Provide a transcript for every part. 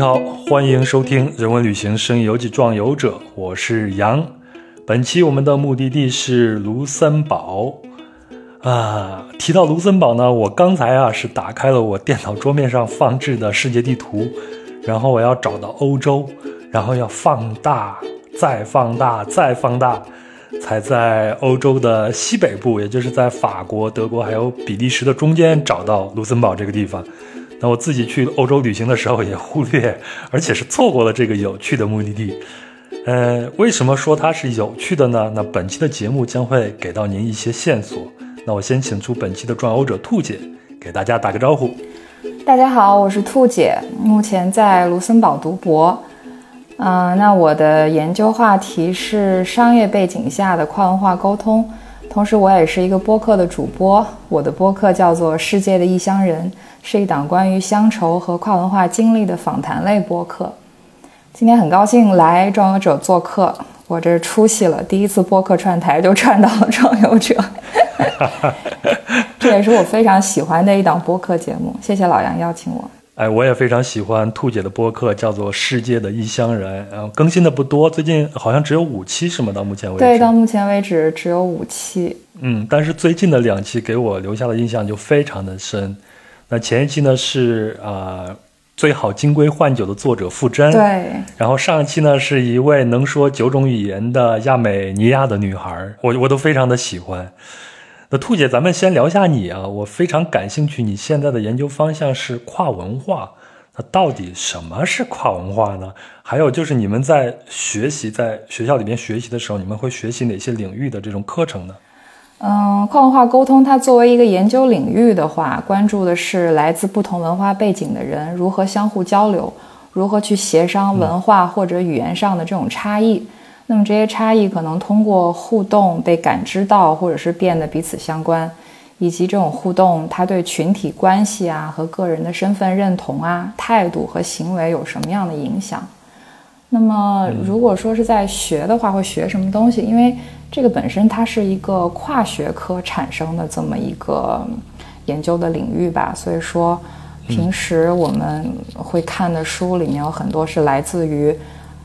好，欢迎收听《人文旅行声音游记壮游者》，我是杨。本期我们的目的地是卢森堡啊。提到卢森堡呢，我刚才啊是打开了我电脑桌面上放置的世界地图，然后我要找到欧洲，然后要放大，再放大，再放大，才在欧洲的西北部，也就是在法国、德国还有比利时的中间找到卢森堡这个地方。那我自己去欧洲旅行的时候也忽略，而且是错过了这个有趣的目的地。呃，为什么说它是有趣的呢？那本期的节目将会给到您一些线索。那我先请出本期的转欧者兔姐，给大家打个招呼。大家好，我是兔姐，目前在卢森堡读博。嗯，那我的研究话题是商业背景下的跨文化沟通，同时我也是一个播客的主播。我的播客叫做《世界的异乡人》。是一档关于乡愁和跨文化经历的访谈类播客。今天很高兴来壮游者做客，我这出息了，第一次播客串台就串到了壮游者，这也是我非常喜欢的一档播客节目。谢谢老杨邀请我。哎，我也非常喜欢兔姐的播客，叫做《世界的异乡人》，然后更新的不多，最近好像只有五期，是吗？到目前为止，对，到目前为止只有五期。嗯，但是最近的两期给我留下的印象就非常的深。那前一期呢是啊最好金龟换酒的作者傅真，对。然后上一期呢是一位能说九种语言的亚美尼亚的女孩，我我都非常的喜欢。那兔姐，咱们先聊一下你啊，我非常感兴趣。你现在的研究方向是跨文化，那到底什么是跨文化呢？还有就是你们在学习在学校里面学习的时候，你们会学习哪些领域的这种课程呢？嗯，跨文化沟通，它作为一个研究领域的话，关注的是来自不同文化背景的人如何相互交流，如何去协商文化或者语言上的这种差异。那么这些差异可能通过互动被感知到，或者是变得彼此相关，以及这种互动它对群体关系啊和个人的身份认同啊、态度和行为有什么样的影响。那么，如果说是在学的话，会学什么东西？因为这个本身它是一个跨学科产生的这么一个研究的领域吧，所以说平时我们会看的书里面有很多是来自于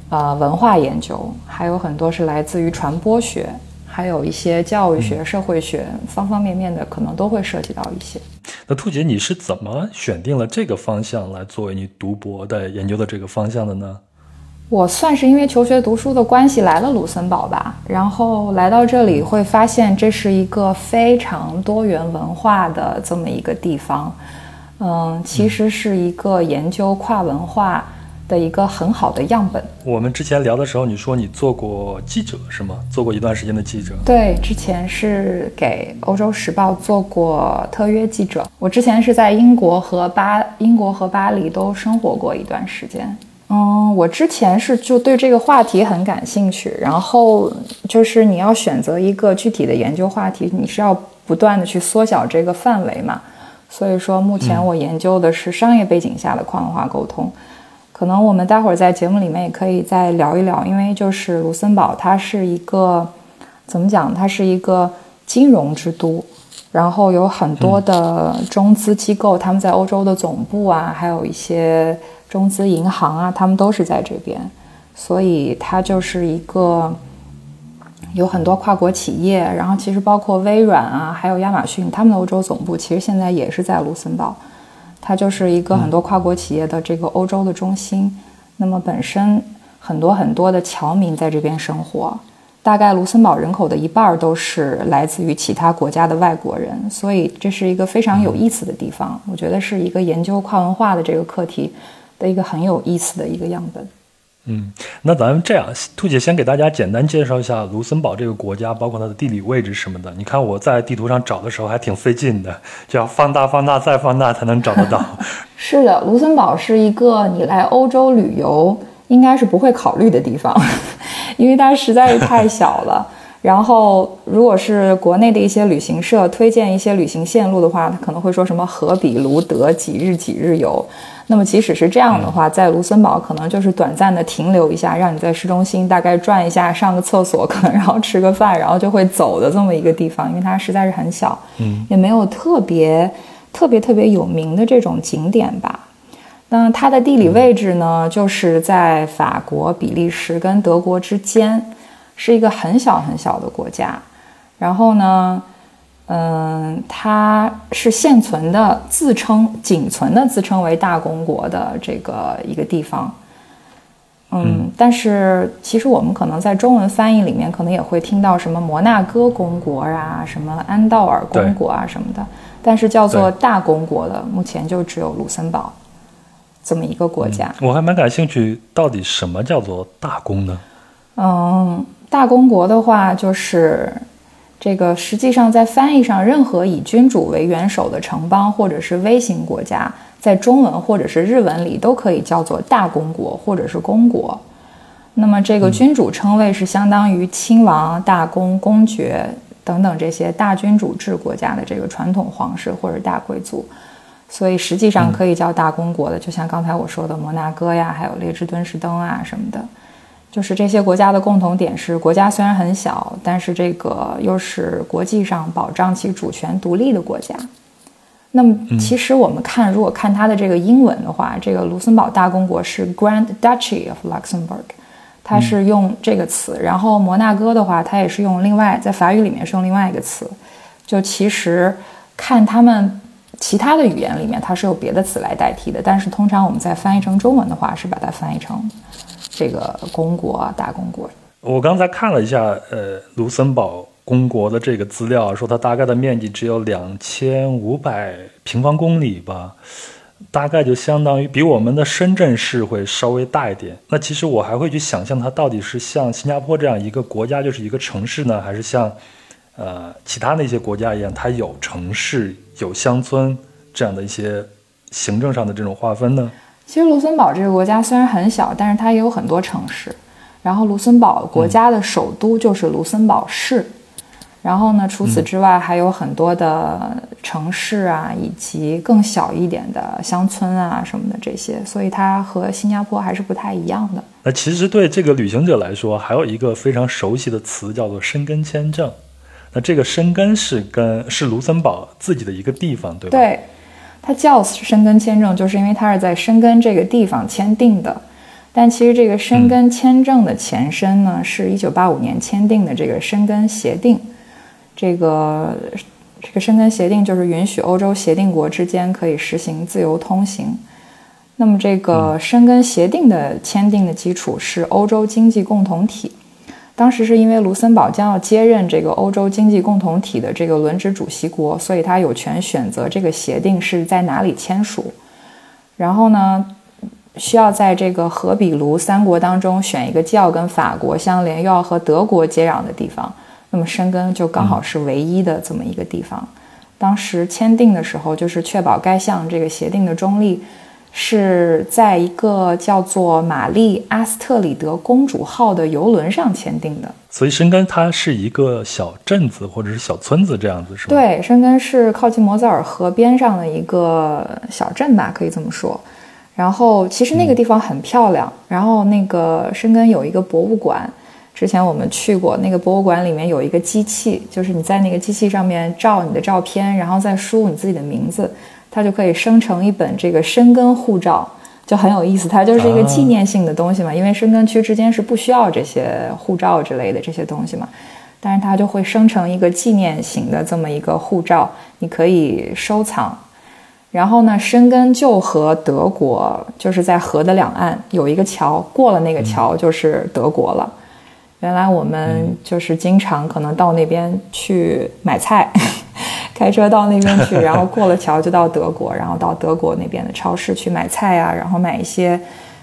呃文化研究，还有很多是来自于传播学，还有一些教育学、社会学方方面面的，可能都会涉及到一些。那兔姐，你是怎么选定了这个方向来作为你读博的研究的这个方向的呢？我算是因为求学读书的关系来了卢森堡吧，然后来到这里会发现这是一个非常多元文化的这么一个地方，嗯，其实是一个研究跨文化的一个很好的样本。我们之前聊的时候，你说你做过记者是吗？做过一段时间的记者？对，之前是给《欧洲时报》做过特约记者。我之前是在英国和巴英国和巴黎都生活过一段时间。嗯，我之前是就对这个话题很感兴趣，然后就是你要选择一个具体的研究话题，你是要不断的去缩小这个范围嘛。所以说，目前我研究的是商业背景下的跨文化沟通。可能我们待会儿在节目里面也可以再聊一聊，因为就是卢森堡它是一个怎么讲？它是一个金融之都，然后有很多的中资机构，他们在欧洲的总部啊，还有一些。中资银行啊，他们都是在这边，所以它就是一个有很多跨国企业，然后其实包括微软啊，还有亚马逊，他们的欧洲总部其实现在也是在卢森堡，它就是一个很多跨国企业的这个欧洲的中心。那么本身很多很多的侨民在这边生活，大概卢森堡人口的一半都是来自于其他国家的外国人，所以这是一个非常有意思的地方。我觉得是一个研究跨文化的这个课题。的一个很有意思的一个样本。嗯，那咱们这样，兔姐先给大家简单介绍一下卢森堡这个国家，包括它的地理位置什么的。你看我在地图上找的时候还挺费劲的，就要放大、放大再放大才能找得到。是的，卢森堡是一个你来欧洲旅游应该是不会考虑的地方，因为它实在是太小了。然后，如果是国内的一些旅行社推荐一些旅行线路的话，他可能会说什么荷比卢德几日几日游。那么即使是这样的话，在卢森堡可能就是短暂的停留一下，让你在市中心大概转一下，上个厕所，可能然后吃个饭，然后就会走的这么一个地方，因为它实在是很小，嗯，也没有特别特别特别有名的这种景点吧。那它的地理位置呢，就是在法国、比利时跟德国之间，是一个很小很小的国家。然后呢，嗯，它是现存的、自称仅存的、自称为大公国的这个一个地方。嗯，但是其实我们可能在中文翻译里面，可能也会听到什么摩纳哥公国啊，什么安道尔公国啊什么的。但是叫做大公国的，目前就只有卢森堡这么一个国家。我还蛮感兴趣，到底什么叫做大公呢？嗯，大公国的话，就是这个实际上在翻译上，任何以君主为元首的城邦或者是微型国家。在中文或者是日文里都可以叫做大公国或者是公国。那么这个君主称谓是相当于亲王、大公、公爵等等这些大君主制国家的这个传统皇室或者大贵族，所以实际上可以叫大公国的，就像刚才我说的摩纳哥呀，还有列支敦士登啊什么的，就是这些国家的共同点是国家虽然很小，但是这个又是国际上保障其主权独立的国家。那么，其实我们看，如果看它的这个英文的话，这个卢森堡大公国是 Grand Duchy of Luxembourg，它是用这个词。然后摩纳哥的话，它也是用另外，在法语里面是用另外一个词。就其实看他们其他的语言里面，它是有别的词来代替的。但是通常我们在翻译成中文的话，是把它翻译成这个公国大公国。我刚才看了一下，呃，卢森堡。公国的这个资料说，它大概的面积只有两千五百平方公里吧，大概就相当于比我们的深圳市会稍微大一点。那其实我还会去想象，它到底是像新加坡这样一个国家，就是一个城市呢，还是像呃其他那些国家一样，它有城市、有乡村这样的一些行政上的这种划分呢？其实卢森堡这个国家虽然很小，但是它也有很多城市。然后卢森堡国家的首都就是卢森堡市。然后呢？除此之外，还有很多的城市啊，以及更小一点的乡村啊什么的这些，所以它和新加坡还是不太一样的。那其实对这个旅行者来说，还有一个非常熟悉的词叫做申根签证。那这个申根是跟是卢森堡自己的一个地方，对吧？对，它叫申根签证，就是因为它是在申根这个地方签订的。但其实这个申根签证的前身呢，是一九八五年签订的这个申根协定。这个这个申根协定就是允许欧洲协定国之间可以实行自由通行。那么，这个申根协定的签订的基础是欧洲经济共同体。当时是因为卢森堡将要接任这个欧洲经济共同体的这个轮值主席国，所以他有权选择这个协定是在哪里签署。然后呢，需要在这个荷比卢三国当中选一个既要跟法国相连，又要和德国接壤的地方。那么申根就刚好是唯一的这么一个地方。当时签订的时候，就是确保该项这个协定的中立，是在一个叫做玛丽阿斯特里德公主号的游轮上签订的。所以申根它是一个小镇子或者是小村子这样子，是吗？对，申根是靠近摩泽尔河边上的一个小镇吧，可以这么说。然后其实那个地方很漂亮。然后那个深根有一个博物馆。之前我们去过那个博物馆，里面有一个机器，就是你在那个机器上面照你的照片，然后再输入你自己的名字，它就可以生成一本这个申根护照，就很有意思。它就是一个纪念性的东西嘛，因为申根区之间是不需要这些护照之类的这些东西嘛，但是它就会生成一个纪念型的这么一个护照，你可以收藏。然后呢，申根就和德国就是在河的两岸有一个桥，过了那个桥就是德国了。原来我们就是经常可能到那边去买菜，开车到那边去，然后过了桥就到德国，然后到德国那边的超市去买菜啊，然后买一些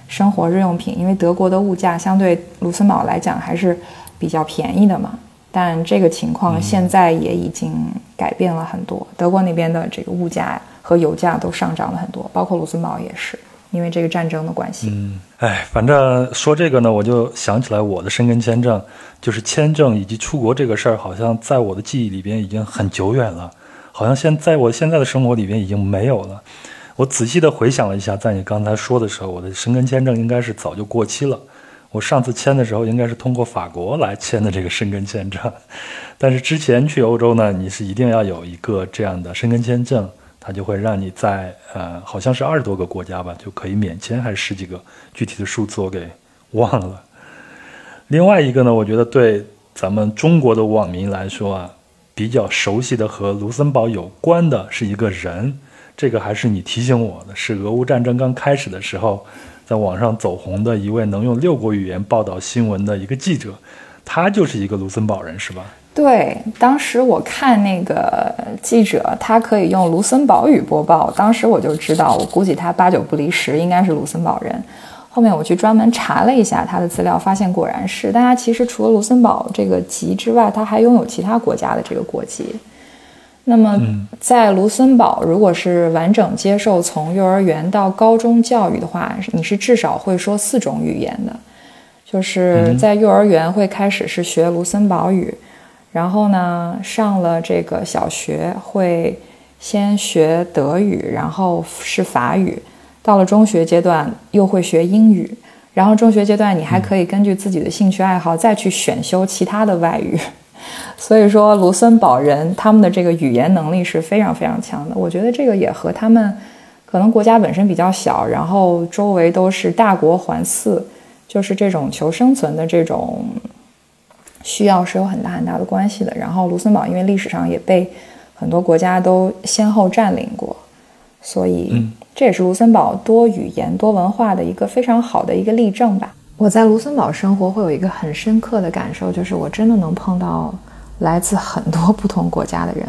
生活日用品。因为德国的物价相对卢森堡来讲还是比较便宜的嘛。但这个情况现在也已经改变了很多，德国那边的这个物价和油价都上涨了很多，包括卢森堡也是。因为这个战争的关系，嗯，哎，反正说这个呢，我就想起来我的申根签证，就是签证以及出国这个事儿，好像在我的记忆里边已经很久远了，好像现在我现在的生活里边已经没有了。我仔细的回想了一下，在你刚才说的时候，我的申根签证应该是早就过期了。我上次签的时候，应该是通过法国来签的这个申根签证，但是之前去欧洲呢，你是一定要有一个这样的申根签证。它就会让你在呃，好像是二十多个国家吧，就可以免签，还是十几个，具体的数字我给忘了。另外一个呢，我觉得对咱们中国的网民来说啊，比较熟悉的和卢森堡有关的是一个人，这个还是你提醒我的，是俄乌战争刚开始的时候，在网上走红的一位能用六国语言报道新闻的一个记者，他就是一个卢森堡人，是吧？对，当时我看那个记者，他可以用卢森堡语播报，当时我就知道，我估计他八九不离十，应该是卢森堡人。后面我去专门查了一下他的资料，发现果然是。大家其实除了卢森堡这个籍之外，他还拥有其他国家的这个国籍。那么在卢森堡，如果是完整接受从幼儿园到高中教育的话，你是至少会说四种语言的。就是在幼儿园会开始是学卢森堡语。然后呢，上了这个小学会先学德语，然后是法语，到了中学阶段又会学英语，然后中学阶段你还可以根据自己的兴趣爱好再去选修其他的外语。所以说，卢森堡人他们的这个语言能力是非常非常强的。我觉得这个也和他们可能国家本身比较小，然后周围都是大国环伺，就是这种求生存的这种。需要是有很大很大的关系的。然后卢森堡因为历史上也被很多国家都先后占领过，所以这也是卢森堡多语言多文化的一个非常好的一个例证吧。我在卢森堡生活会有一个很深刻的感受，就是我真的能碰到来自很多不同国家的人。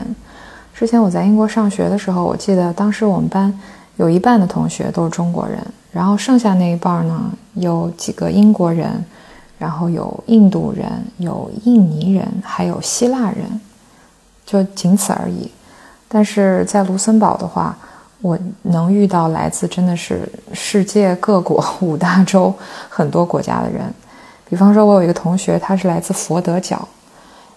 之前我在英国上学的时候，我记得当时我们班有一半的同学都是中国人，然后剩下那一半呢有几个英国人。然后有印度人，有印尼人，还有希腊人，就仅此而已。但是在卢森堡的话，我能遇到来自真的是世界各国五大洲很多国家的人。比方说，我有一个同学，他是来自佛得角，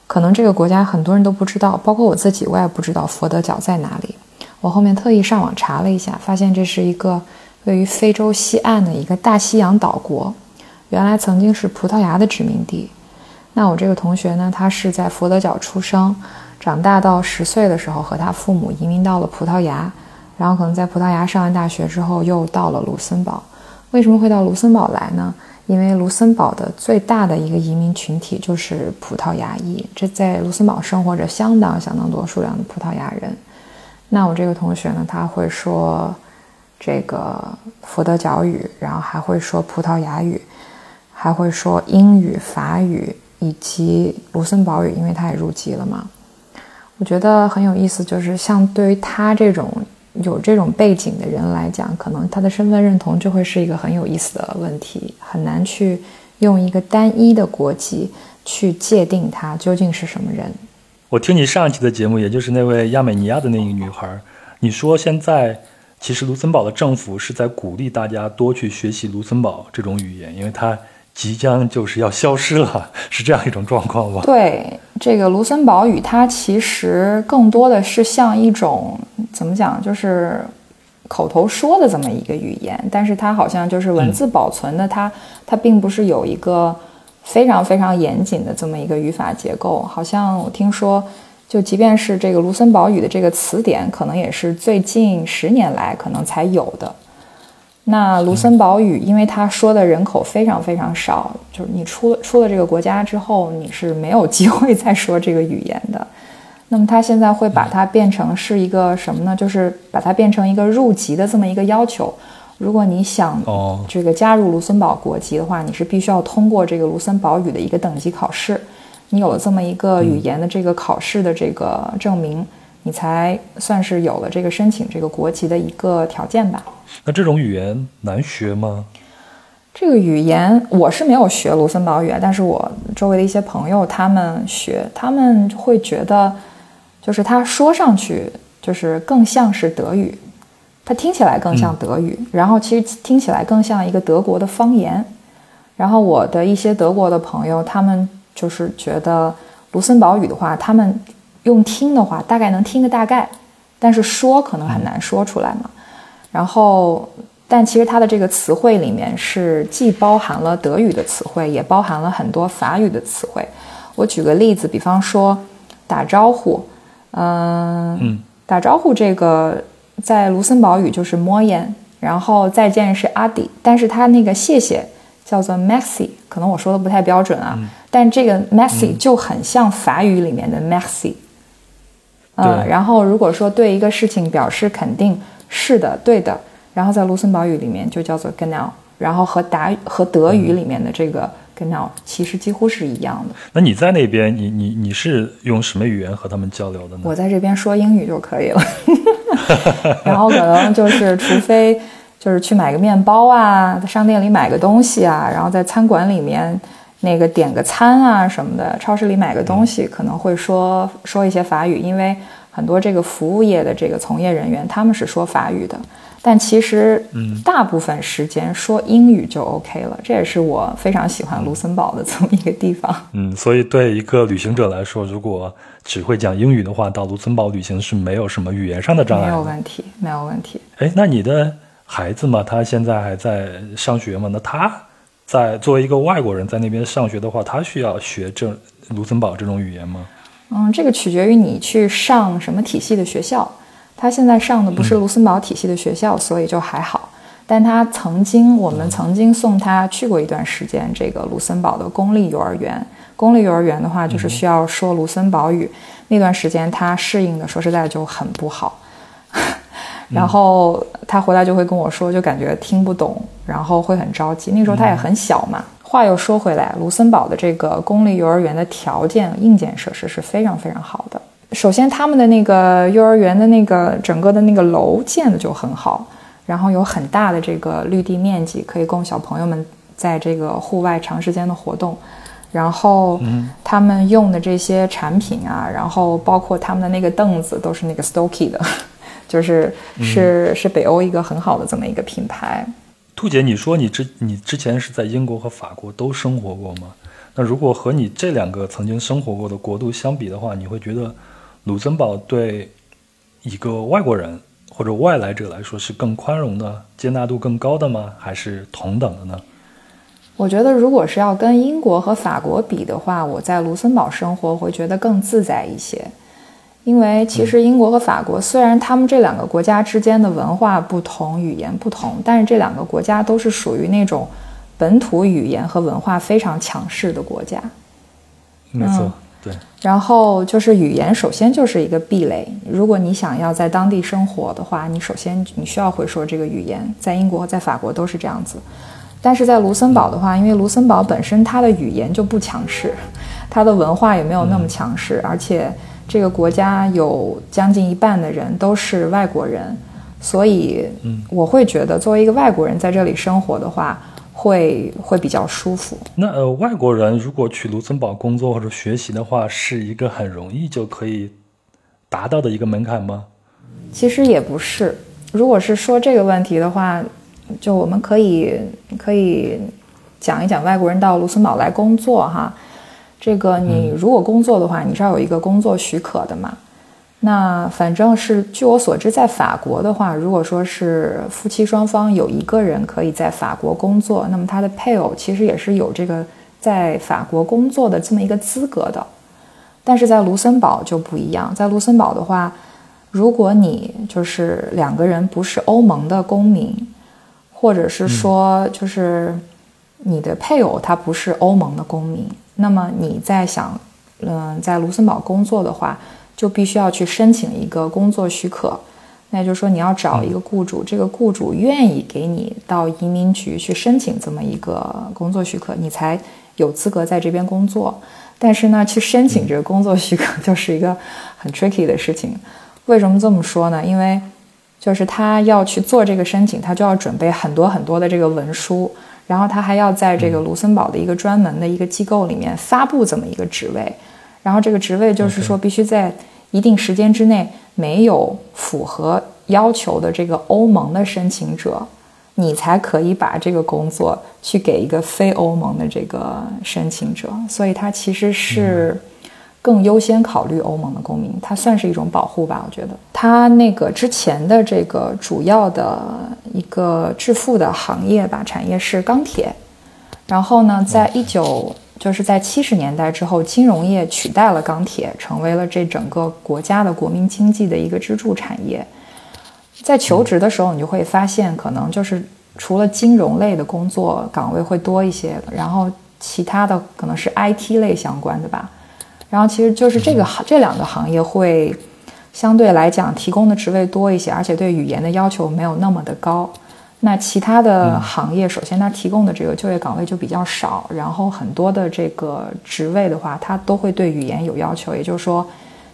可能这个国家很多人都不知道，包括我自己，我也不知道佛得角在哪里。我后面特意上网查了一下，发现这是一个位于非洲西岸的一个大西洋岛国。原来曾经是葡萄牙的殖民地。那我这个同学呢，他是在佛得角出生，长大到十岁的时候，和他父母移民到了葡萄牙，然后可能在葡萄牙上完大学之后，又到了卢森堡。为什么会到卢森堡来呢？因为卢森堡的最大的一个移民群体就是葡萄牙裔，这在卢森堡生活着相当相当多数量的葡萄牙人。那我这个同学呢，他会说这个佛得角语，然后还会说葡萄牙语。还会说英语、法语以及卢森堡语，因为他也入籍了嘛。我觉得很有意思，就是像对于他这种有这种背景的人来讲，可能他的身份认同就会是一个很有意思的问题，很难去用一个单一的国籍去界定他究竟是什么人。我听你上一期的节目，也就是那位亚美尼亚的那个女孩，你说现在其实卢森堡的政府是在鼓励大家多去学习卢森堡这种语言，因为它。即将就是要消失了，是这样一种状况吗？对，这个卢森堡语，它其实更多的是像一种怎么讲，就是口头说的这么一个语言，但是它好像就是文字保存的，它它并不是有一个非常非常严谨的这么一个语法结构。好像我听说，就即便是这个卢森堡语的这个词典，可能也是最近十年来可能才有的。那卢森堡语，因为他说的人口非常非常少，就是你出了出了这个国家之后，你是没有机会再说这个语言的。那么他现在会把它变成是一个什么呢？就是把它变成一个入籍的这么一个要求。如果你想这个加入卢森堡国籍的话，你是必须要通过这个卢森堡语的一个等级考试。你有了这么一个语言的这个考试的这个证明。你才算是有了这个申请这个国籍的一个条件吧？那这种语言难学吗？这个语言我是没有学卢森堡语，但是我周围的一些朋友他们学，他们会觉得，就是他说上去就是更像是德语，他听起来更像德语，然后其实听起来更像一个德国的方言。然后我的一些德国的朋友，他们就是觉得卢森堡语的话，他们。用听的话，大概能听个大概，但是说可能很难说出来嘛。然后，但其实它的这个词汇里面是既包含了德语的词汇，也包含了很多法语的词汇。我举个例子，比方说打招呼，嗯，打招呼这个在卢森堡语就是 e n 然后再见是阿迪，但是它那个谢谢叫做 merci，可能我说的不太标准啊，但这个 merci 就很像法语里面的。嗯，然后如果说对一个事情表示肯定，是的，对的，然后在卢森堡语里面就叫做 genau，然后和达和德语里面的这个 genau 其实几乎是一样的。那你在那边，你你你是用什么语言和他们交流的呢？我在这边说英语就可以了，然后可能就是除非就是去买个面包啊，在商店里买个东西啊，然后在餐馆里面。那个点个餐啊什么的，超市里买个东西可能会说说一些法语，因为很多这个服务业的这个从业人员他们是说法语的，但其实嗯，大部分时间说英语就 OK 了。这也是我非常喜欢卢森堡的这么一个地方。嗯，所以对一个旅行者来说，如果只会讲英语的话，到卢森堡旅行是没有什么语言上的障碍。没有问题，没有问题。哎，那你的孩子嘛，他现在还在上学吗？那他？在作为一个外国人在那边上学的话，他需要学这卢森堡这种语言吗？嗯，这个取决于你去上什么体系的学校。他现在上的不是卢森堡体系的学校，所以就还好。但他曾经，我们曾经送他去过一段时间这个卢森堡的公立幼儿园。公立幼儿园的话，就是需要说卢森堡语。那段时间他适应的，说实在就很不好。然后他回来就会跟我说，就感觉听不懂，然后会很着急。那时候他也很小嘛。话又说回来，卢森堡的这个公立幼儿园的条件、硬件设施是非常非常好的。首先，他们的那个幼儿园的那个整个的那个楼建的就很好，然后有很大的这个绿地面积，可以供小朋友们在这个户外长时间的活动。然后，他们用的这些产品啊，然后包括他们的那个凳子，都是那个 Stokey 的。就是是是北欧一个很好的这么一个品牌。兔姐，你说你之你之前是在英国和法国都生活过吗？那如果和你这两个曾经生活过的国度相比的话，你会觉得卢森堡对一个外国人或者外来者来说是更宽容的、接纳度更高的吗？还是同等的呢？我觉得，如果是要跟英国和法国比的话，我在卢森堡生活会觉得更自在一些。因为其实英国和法国虽然他们这两个国家之间的文化不同、语言不同，但是这两个国家都是属于那种本土语言和文化非常强势的国家。没错，对。然后就是语言，首先就是一个壁垒。如果你想要在当地生活的话，你首先你需要会说这个语言。在英国和在法国都是这样子，但是在卢森堡的话，因为卢森堡本身它的语言就不强势，它的文化也没有那么强势，而且。这个国家有将近一半的人都是外国人，所以，我会觉得作为一个外国人在这里生活的话，会会比较舒服。那呃，外国人如果去卢森堡工作或者学习的话，是一个很容易就可以达到的一个门槛吗？其实也不是。如果是说这个问题的话，就我们可以可以讲一讲外国人到卢森堡来工作哈。这个你如果工作的话，你是要有一个工作许可的嘛？那反正是据我所知，在法国的话，如果说是夫妻双方有一个人可以在法国工作，那么他的配偶其实也是有这个在法国工作的这么一个资格的。但是在卢森堡就不一样，在卢森堡的话，如果你就是两个人不是欧盟的公民，或者是说就是你的配偶他不是欧盟的公民。那么你在想，嗯，在卢森堡工作的话，就必须要去申请一个工作许可。那也就是说，你要找一个雇主，这个雇主愿意给你到移民局去申请这么一个工作许可，你才有资格在这边工作。但是呢，去申请这个工作许可 就是一个很 tricky 的事情。为什么这么说呢？因为就是他要去做这个申请，他就要准备很多很多的这个文书。然后他还要在这个卢森堡的一个专门的一个机构里面发布这么一个职位，然后这个职位就是说必须在一定时间之内没有符合要求的这个欧盟的申请者，你才可以把这个工作去给一个非欧盟的这个申请者，所以它其实是。更优先考虑欧盟的公民，它算是一种保护吧？我觉得，它那个之前的这个主要的一个致富的行业吧，产业是钢铁。然后呢，在一九就是在七十年代之后，金融业取代了钢铁，成为了这整个国家的国民经济的一个支柱产业。在求职的时候，你就会发现，可能就是除了金融类的工作岗位会多一些，然后其他的可能是 IT 类相关的吧。然后其实就是这个行这两个行业会相对来讲提供的职位多一些，而且对语言的要求没有那么的高。那其他的行业，首先它提供的这个就业岗位就比较少，然后很多的这个职位的话，它都会对语言有要求，也就是说，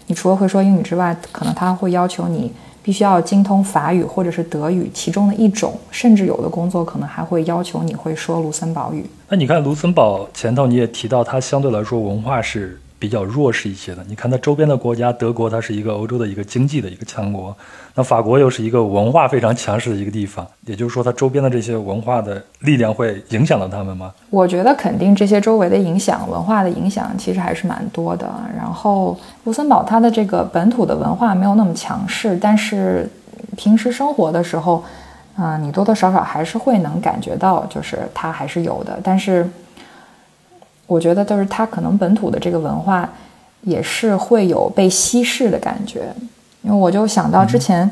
你除了会说英语之外，可能它会要求你必须要精通法语或者是德语其中的一种，甚至有的工作可能还会要求你会说卢森堡语。那你看卢森堡前头你也提到，它相对来说文化是。比较弱势一些的，你看它周边的国家，德国它是一个欧洲的一个经济的一个强国，那法国又是一个文化非常强势的一个地方，也就是说它周边的这些文化的力量会影响到他们吗？我觉得肯定这些周围的影响，文化的影响其实还是蛮多的。然后卢森堡它的这个本土的文化没有那么强势，但是平时生活的时候，嗯，你多多少少还是会能感觉到，就是它还是有的，但是。我觉得就是它可能本土的这个文化也是会有被稀释的感觉，因为我就想到之前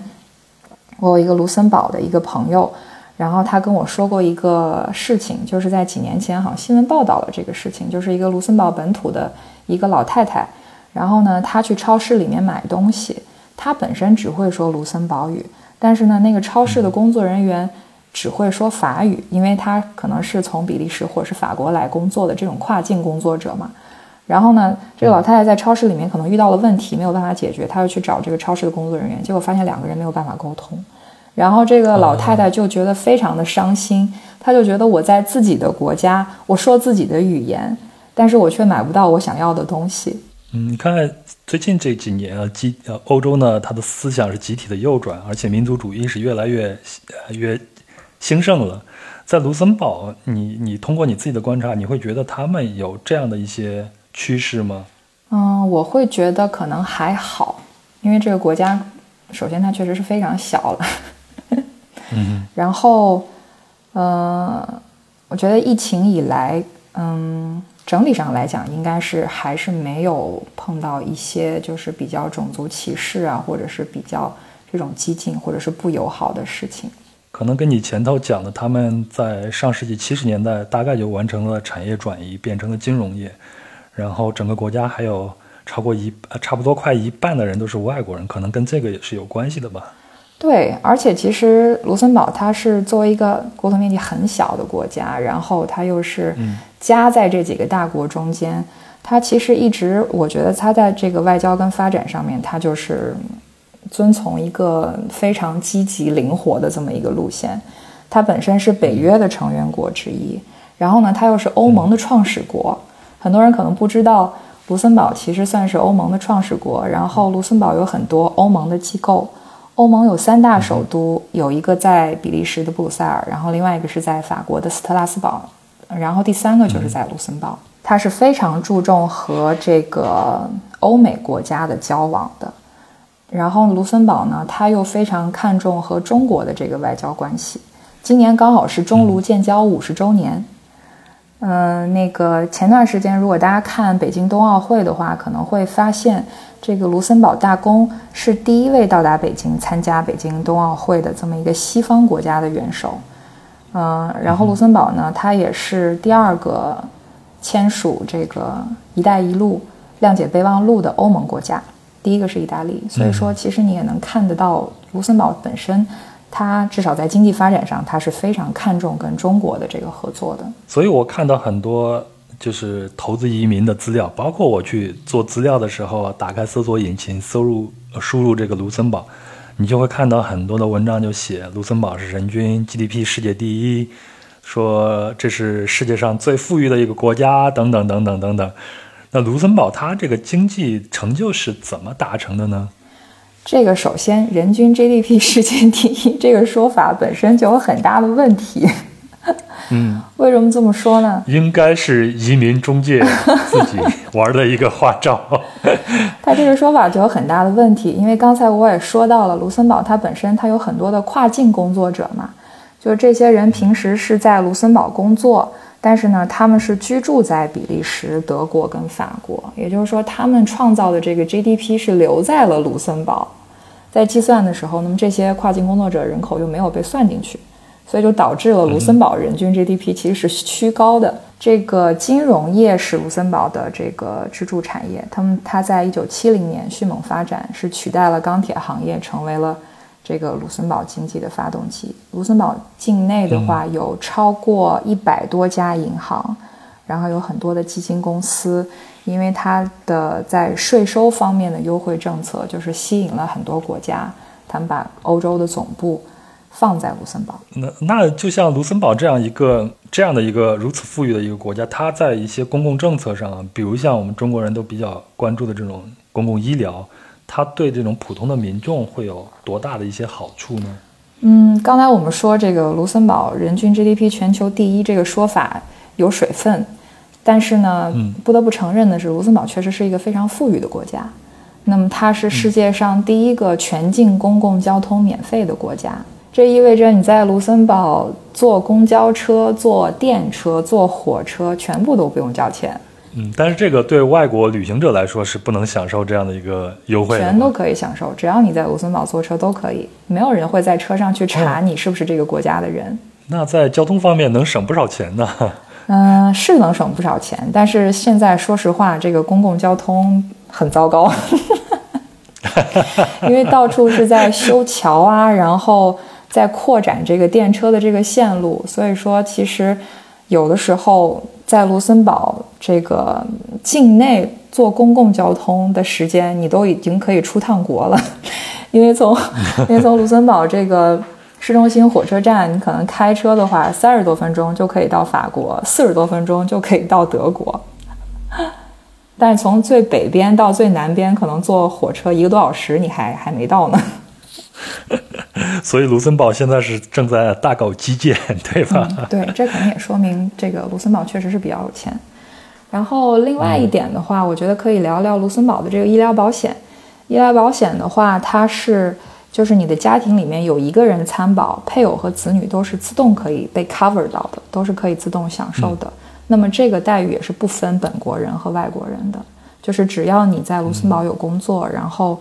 我有一个卢森堡的一个朋友，然后他跟我说过一个事情，就是在几年前好像新闻报道了这个事情，就是一个卢森堡本土的一个老太太，然后呢，她去超市里面买东西，她本身只会说卢森堡语，但是呢，那个超市的工作人员。只会说法语，因为他可能是从比利时或者是法国来工作的这种跨境工作者嘛。然后呢，这个老太太在超市里面可能遇到了问题，没有办法解决，她又去找这个超市的工作人员，结果发现两个人没有办法沟通。然后这个老太太就觉得非常的伤心，她就觉得我在自己的国家，我说自己的语言，但是我却买不到我想要的东西。嗯，你看最近这几年啊，集呃欧洲呢，它的思想是集体的右转，而且民族主义是越来越越。兴盛了，在卢森堡，你你通过你自己的观察，你会觉得他们有这样的一些趋势吗？嗯，我会觉得可能还好，因为这个国家，首先它确实是非常小了。嗯。然后，呃，我觉得疫情以来，嗯，整体上来讲，应该是还是没有碰到一些就是比较种族歧视啊，或者是比较这种激进或者是不友好的事情。可能跟你前头讲的，他们在上世纪七十年代大概就完成了产业转移，变成了金融业，然后整个国家还有超过一呃差不多快一半的人都是外国人，可能跟这个也是有关系的吧。对，而且其实卢森堡它是作为一个国土面积很小的国家，然后它又是夹在这几个大国中间，它其实一直我觉得它在这个外交跟发展上面，它就是。遵从一个非常积极灵活的这么一个路线，它本身是北约的成员国之一，然后呢，它又是欧盟的创始国。很多人可能不知道，卢森堡其实算是欧盟的创始国。然后，卢森堡有很多欧盟的机构，欧盟有三大首都，有一个在比利时的布鲁塞尔，然后另外一个是在法国的斯特拉斯堡，然后第三个就是在卢森堡。它是非常注重和这个欧美国家的交往的。然后卢森堡呢，他又非常看重和中国的这个外交关系。今年刚好是中卢建交五十周年。嗯，那个前段时间，如果大家看北京冬奥会的话，可能会发现这个卢森堡大公是第一位到达北京参加北京冬奥会的这么一个西方国家的元首。嗯，然后卢森堡呢，它也是第二个签署这个“一带一路”谅解备忘录的欧盟国家。第一个是意大利，所以说其实你也能看得到卢森堡本身，它至少在经济发展上，它是非常看重跟中国的这个合作的。所以我看到很多就是投资移民的资料，包括我去做资料的时候，打开搜索引擎，搜入输入这个卢森堡，你就会看到很多的文章，就写卢森堡是人均 GDP 世界第一，说这是世界上最富裕的一个国家，等等等等等等。那卢森堡它这个经济成就是怎么达成的呢？这个首先，人均 GDP 世界第一这个说法本身就有很大的问题。嗯，为什么这么说呢？应该是移民中介自己玩的一个花招。他这个说法就有很大的问题，因为刚才我也说到了，卢森堡它本身它有很多的跨境工作者嘛，就是这些人平时是在卢森堡工作。但是呢，他们是居住在比利时、德国跟法国，也就是说，他们创造的这个 GDP 是留在了卢森堡。在计算的时候，那么这些跨境工作者人口又没有被算进去，所以就导致了卢森堡人均 GDP 其实是虚高的。这个金融业是卢森堡的这个支柱产业，他们它在一九七零年迅猛发展，是取代了钢铁行业，成为了这个卢森堡经济的发动机。卢森堡境内的话有超过一百多家银行，然后有很多的基金公司。因为它的在税收方面的优惠政策，就是吸引了很多国家，他们把欧洲的总部放在卢森堡。那那就像卢森堡这样一个这样的一个如此富裕的一个国家，它在一些公共政策上，比如像我们中国人都比较关注的这种公共医疗，它对这种普通的民众会有多大的一些好处呢？嗯，刚才我们说这个卢森堡人均 GDP 全球第一这个说法有水分。但是呢，不得不承认的是，卢森堡确实是一个非常富裕的国家。那么，它是世界上第一个全境公共交通免费的国家。这意味着你在卢森堡坐公交车、坐电车、坐火车，全部都不用交钱。嗯，但是这个对外国旅行者来说是不能享受这样的一个优惠。全都可以享受，只要你在卢森堡坐车都可以，没有人会在车上去查你是不是这个国家的人。那在交通方面能省不少钱呢。嗯，是能省不少钱，但是现在说实话，这个公共交通很糟糕，因为到处是在修桥啊，然后在扩展这个电车的这个线路，所以说其实有的时候在卢森堡这个境内坐公共交通的时间，你都已经可以出趟国了，因为从 因为从卢森堡这个。市中心火车站，你可能开车的话，三十多分钟就可以到法国，四十多分钟就可以到德国。但是从最北边到最南边，可能坐火车一个多小时，你还还没到呢。所以卢森堡现在是正在大搞基建，对吧？对，这可能也说明这个卢森堡确实是比较有钱。然后另外一点的话，我觉得可以聊聊卢森堡的这个医疗保险。医疗保险的话，它是。就是你的家庭里面有一个人参保，配偶和子女都是自动可以被 cover 到的，都是可以自动享受的。那么这个待遇也是不分本国人和外国人的，就是只要你在卢森堡有工作，然后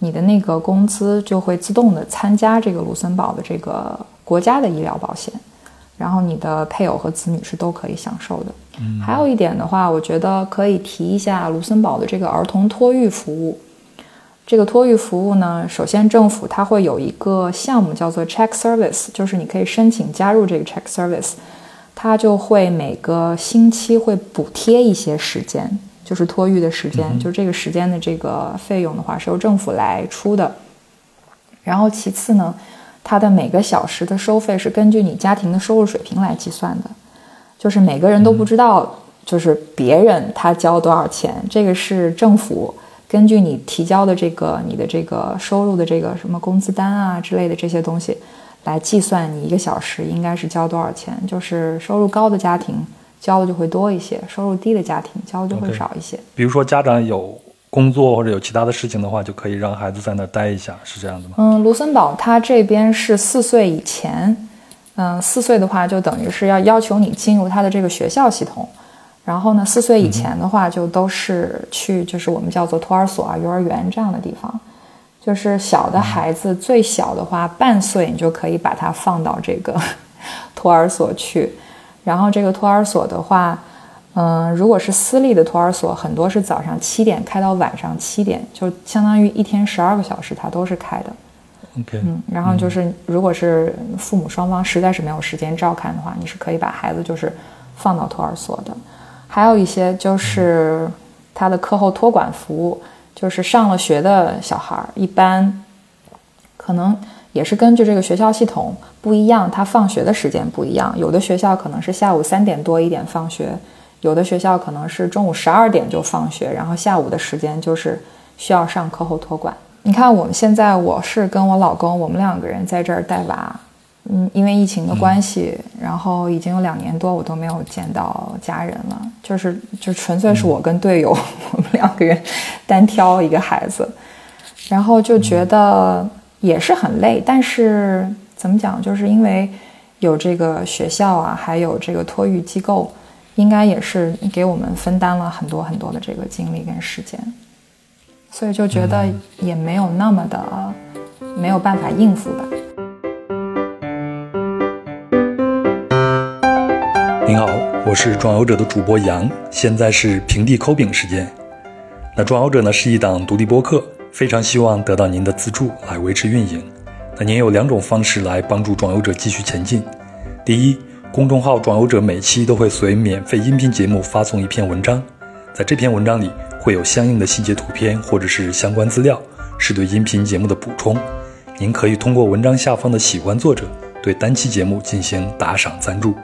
你的那个工资就会自动的参加这个卢森堡的这个国家的医疗保险，然后你的配偶和子女是都可以享受的。还有一点的话，我觉得可以提一下卢森堡的这个儿童托育服务。这个托育服务呢，首先政府它会有一个项目叫做 Check Service，就是你可以申请加入这个 Check Service，它就会每个星期会补贴一些时间，就是托育的时间，就是这个时间的这个费用的话是由政府来出的。然后其次呢，它的每个小时的收费是根据你家庭的收入水平来计算的，就是每个人都不知道，就是别人他交多少钱，这个是政府。根据你提交的这个你的这个收入的这个什么工资单啊之类的这些东西，来计算你一个小时应该是交多少钱。就是收入高的家庭交的就会多一些，收入低的家庭交的就会少一些。比如说家长有工作或者有其他的事情的话，就可以让孩子在那儿待一下，是这样的吗？嗯，卢森堡它这边是四岁以前，嗯，四岁的话就等于是要要求你进入他的这个学校系统。然后呢，四岁以前的话，就都是去，就是我们叫做托儿所啊、幼儿园这样的地方。就是小的孩子，最小的话，半岁你就可以把他放到这个 托儿所去。然后这个托儿所的话，嗯，如果是私立的托儿所，很多是早上七点开到晚上七点，就相当于一天十二个小时，它都是开的。OK，嗯，然后就是如果是父母双方实在是没有时间照看的话，你是可以把孩子就是放到托儿所的。还有一些就是他的课后托管服务，就是上了学的小孩儿，一般可能也是根据这个学校系统不一样，他放学的时间不一样。有的学校可能是下午三点多一点放学，有的学校可能是中午十二点就放学，然后下午的时间就是需要上课后托管。你看我们现在，我是跟我老公，我们两个人在这儿带娃。嗯，因为疫情的关系，然后已经有两年多，我都没有见到家人了。就是，就纯粹是我跟队友，我们两个人单挑一个孩子，然后就觉得也是很累。但是怎么讲，就是因为有这个学校啊，还有这个托育机构，应该也是给我们分担了很多很多的这个精力跟时间，所以就觉得也没有那么的没有办法应付吧。您好，我是壮游者的主播杨，现在是平地抠饼时间。那壮游者呢是一档独立播客，非常希望得到您的资助来维持运营。那您有两种方式来帮助壮游者继续前进。第一，公众号壮游者每期都会随免费音频节目发送一篇文章，在这篇文章里会有相应的细节图片或者是相关资料，是对音频节目的补充。您可以通过文章下方的喜欢作者对单期节目进行打赏赞助。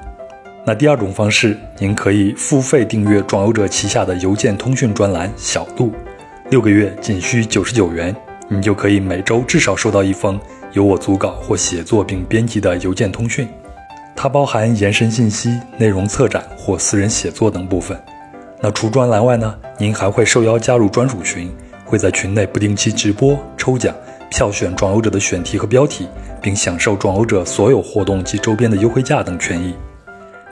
那第二种方式，您可以付费订阅壮游者旗下的邮件通讯专栏小度，六个月仅需九十九元，你就可以每周至少收到一封由我组稿或写作并编辑的邮件通讯。它包含延伸信息、内容策展或私人写作等部分。那除专栏外呢，您还会受邀加入专属群，会在群内不定期直播、抽奖、票选壮游者的选题和标题，并享受壮游者所有活动及周边的优惠价等权益。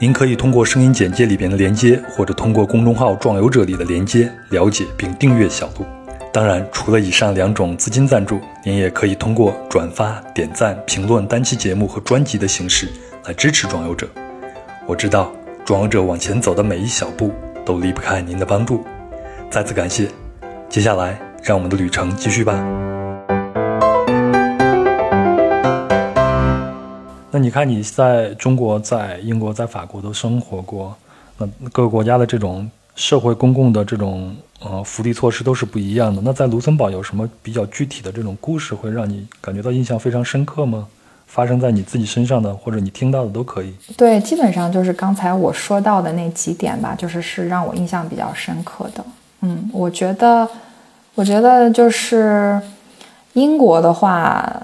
您可以通过声音简介里边的连接，或者通过公众号“壮游者”里的连接了解并订阅小度。当然，除了以上两种资金赞助，您也可以通过转发、点赞、评论单期节目和专辑的形式来支持壮游者。我知道，壮游者往前走的每一小步都离不开您的帮助。再次感谢。接下来，让我们的旅程继续吧。那你看，你在中国、在英国、在法国都生活过，那各个国家的这种社会公共的这种呃福利措施都是不一样的。那在卢森堡有什么比较具体的这种故事，会让你感觉到印象非常深刻吗？发生在你自己身上的，或者你听到的都可以。对，基本上就是刚才我说到的那几点吧，就是是让我印象比较深刻的。嗯，我觉得，我觉得就是英国的话。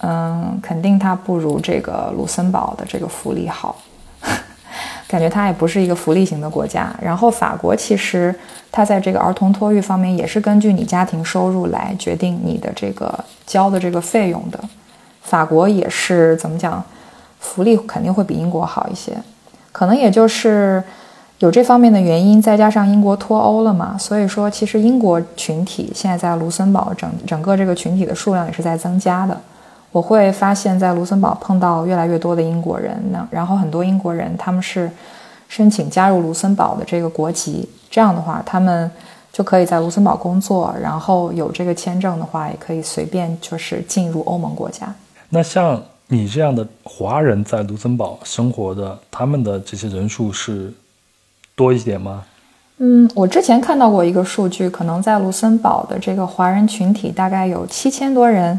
嗯，肯定它不如这个卢森堡的这个福利好，感觉它也不是一个福利型的国家。然后法国其实它在这个儿童托育方面也是根据你家庭收入来决定你的这个交的这个费用的。法国也是怎么讲，福利肯定会比英国好一些，可能也就是有这方面的原因，再加上英国脱欧了嘛，所以说其实英国群体现在在卢森堡整整个这个群体的数量也是在增加的。我会发现，在卢森堡碰到越来越多的英国人呢，然后很多英国人他们是申请加入卢森堡的这个国籍，这样的话，他们就可以在卢森堡工作，然后有这个签证的话，也可以随便就是进入欧盟国家。那像你这样的华人在卢森堡生活的，他们的这些人数是多一点吗？嗯，我之前看到过一个数据，可能在卢森堡的这个华人群体大概有七千多人。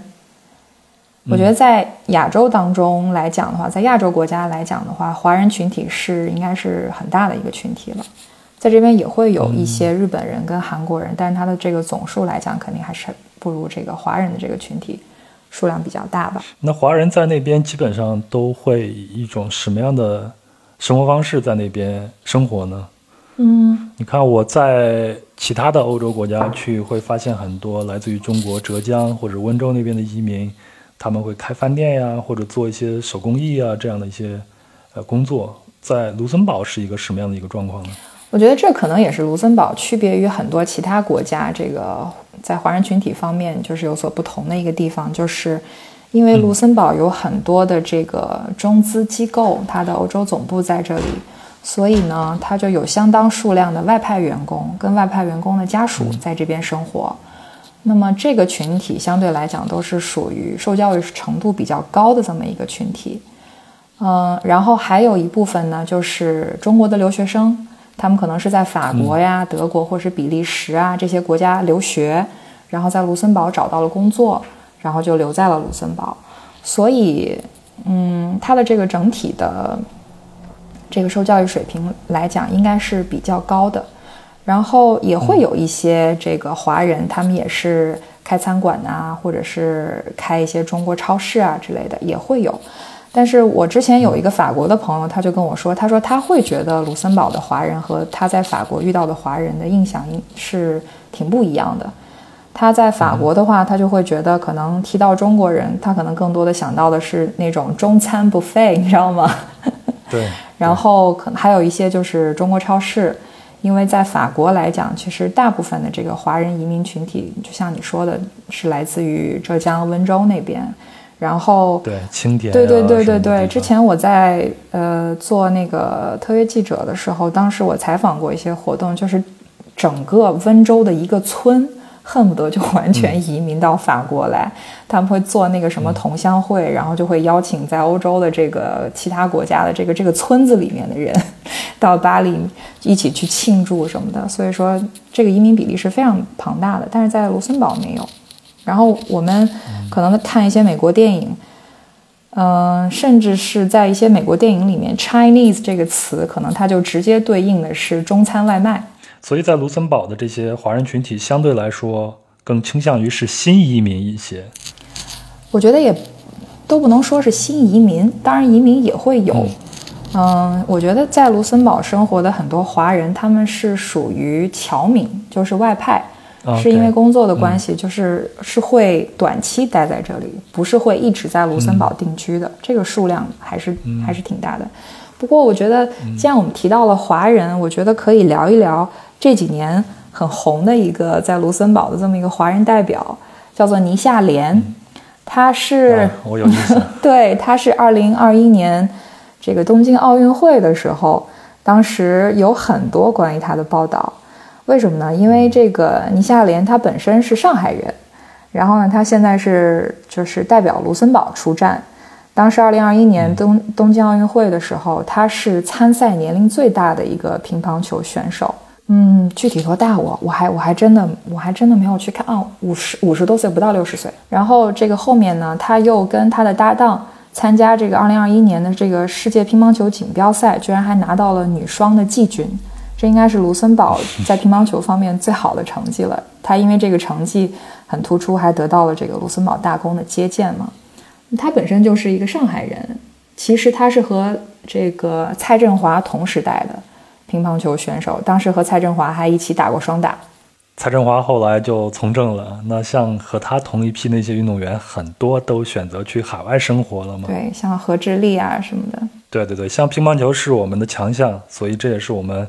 我觉得在亚洲当中来讲的话，在亚洲国家来讲的话，华人群体是应该是很大的一个群体了。在这边也会有一些日本人跟韩国人，但是他的这个总数来讲，肯定还是不如这个华人的这个群体数量比较大吧。那华人在那边基本上都会以一种什么样的生活方式在那边生活呢？嗯，你看我在其他的欧洲国家去，会发现很多来自于中国浙江或者温州那边的移民。他们会开饭店呀，或者做一些手工艺啊，这样的一些呃工作，在卢森堡是一个什么样的一个状况呢？我觉得这可能也是卢森堡区别于很多其他国家，这个在华人群体方面就是有所不同的一个地方，就是因为卢森堡有很多的这个中资机构，它的欧洲总部在这里，所以呢，它就有相当数量的外派员工跟外派员工的家属在这边生活。那么这个群体相对来讲都是属于受教育程度比较高的这么一个群体，嗯，然后还有一部分呢，就是中国的留学生，他们可能是在法国呀、德国或是比利时啊这些国家留学，然后在卢森堡找到了工作，然后就留在了卢森堡，所以，嗯，它的这个整体的这个受教育水平来讲，应该是比较高的。然后也会有一些这个华人，他们也是开餐馆啊，或者是开一些中国超市啊之类的，也会有。但是我之前有一个法国的朋友，他就跟我说，他说他会觉得卢森堡的华人和他在法国遇到的华人的印象是挺不一样的。他在法国的话，他就会觉得可能提到中国人，他可能更多的想到的是那种中餐 buffet，你知道吗？对。然后可能还有一些就是中国超市。因为在法国来讲，其实大部分的这个华人移民群体，就像你说的，是来自于浙江温州那边。然后对清点，对对对对对。之前我在呃做那个特约记者的时候，当时我采访过一些活动，就是整个温州的一个村。恨不得就完全移民到法国来，他们会做那个什么同乡会，然后就会邀请在欧洲的这个其他国家的这个这个村子里面的人 到巴黎一起去庆祝什么的。所以说这个移民比例是非常庞大的，但是在卢森堡没有。然后我们可能看一些美国电影，嗯，甚至是在一些美国电影里面，Chinese 这个词可能它就直接对应的是中餐外卖。所以在卢森堡的这些华人群体相对来说更倾向于是新移民一些。我觉得也都不能说是新移民，当然移民也会有。嗯，我觉得在卢森堡生活的很多华人，他们是属于侨民，就是外派，是因为工作的关系，就是是会短期待在这里，不是会一直在卢森堡定居的。这个数量还是还是挺大的。不过我觉得，既然我们提到了华人，我觉得可以聊一聊。这几年很红的一个在卢森堡的这么一个华人代表，叫做倪夏莲，他是我有意思，对，他是二零二一年这个东京奥运会的时候，当时有很多关于他的报道。为什么呢？因为这个倪夏莲他本身是上海人，然后呢，他现在是就是代表卢森堡出战。当时二零二一年东东京奥运会的时候，他是参赛年龄最大的一个乒乓球选手。嗯，具体多大我我还我还真的我还真的没有去看啊，五十五十多岁不到六十岁。然后这个后面呢，他又跟他的搭档参加这个二零二一年的这个世界乒乓球锦标赛，居然还拿到了女双的季军，这应该是卢森堡在乒乓球方面最好的成绩了。他因为这个成绩很突出，还得到了这个卢森堡大公的接见嘛。他本身就是一个上海人，其实他是和这个蔡振华同时代的。乒乓球选手，当时和蔡振华还一起打过双打。蔡振华后来就从政了。那像和他同一批那些运动员，很多都选择去海外生活了吗？对，像何智丽啊什么的。对对对，像乒乓球是我们的强项，所以这也是我们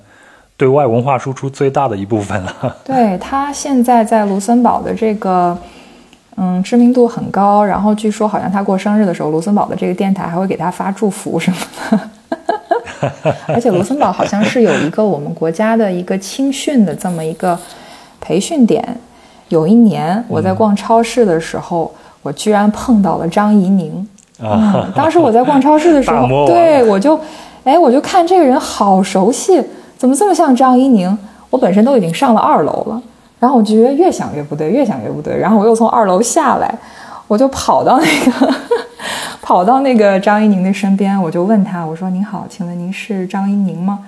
对外文化输出最大的一部分了。对他现在在卢森堡的这个，嗯，知名度很高。然后据说好像他过生日的时候，卢森堡的这个电台还会给他发祝福什么的。而且卢森堡好像是有一个我们国家的一个青训的这么一个培训点。有一年我在逛超市的时候，我居然碰到了张怡宁。啊！当时我在逛超市的时候，对我就，哎，我就看这个人好熟悉，怎么这么像张怡宁？我本身都已经上了二楼了，然后我就觉得越想越不对，越想越不对。然后我又从二楼下来，我就跑到那个。跑到那个张怡宁的身边，我就问他：“我说您好，请问您是张怡宁吗？”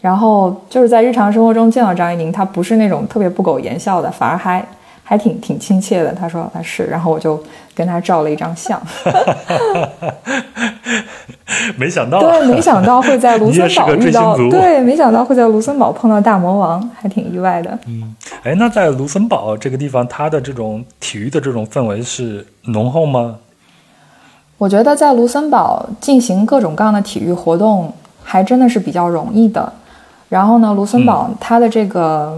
然后就是在日常生活中见到张怡宁，他不是那种特别不苟言笑的，反而还还挺挺亲切的。他说他是，然后我就跟他照了一张相。没想到，对，没想到会在卢森堡 遇到，对，没想到会在卢森堡碰到大魔王，还挺意外的。嗯，哎，那在卢森堡这个地方，它的这种体育的这种氛围是浓厚吗？我觉得在卢森堡进行各种各样的体育活动还真的是比较容易的。然后呢，卢森堡它的这个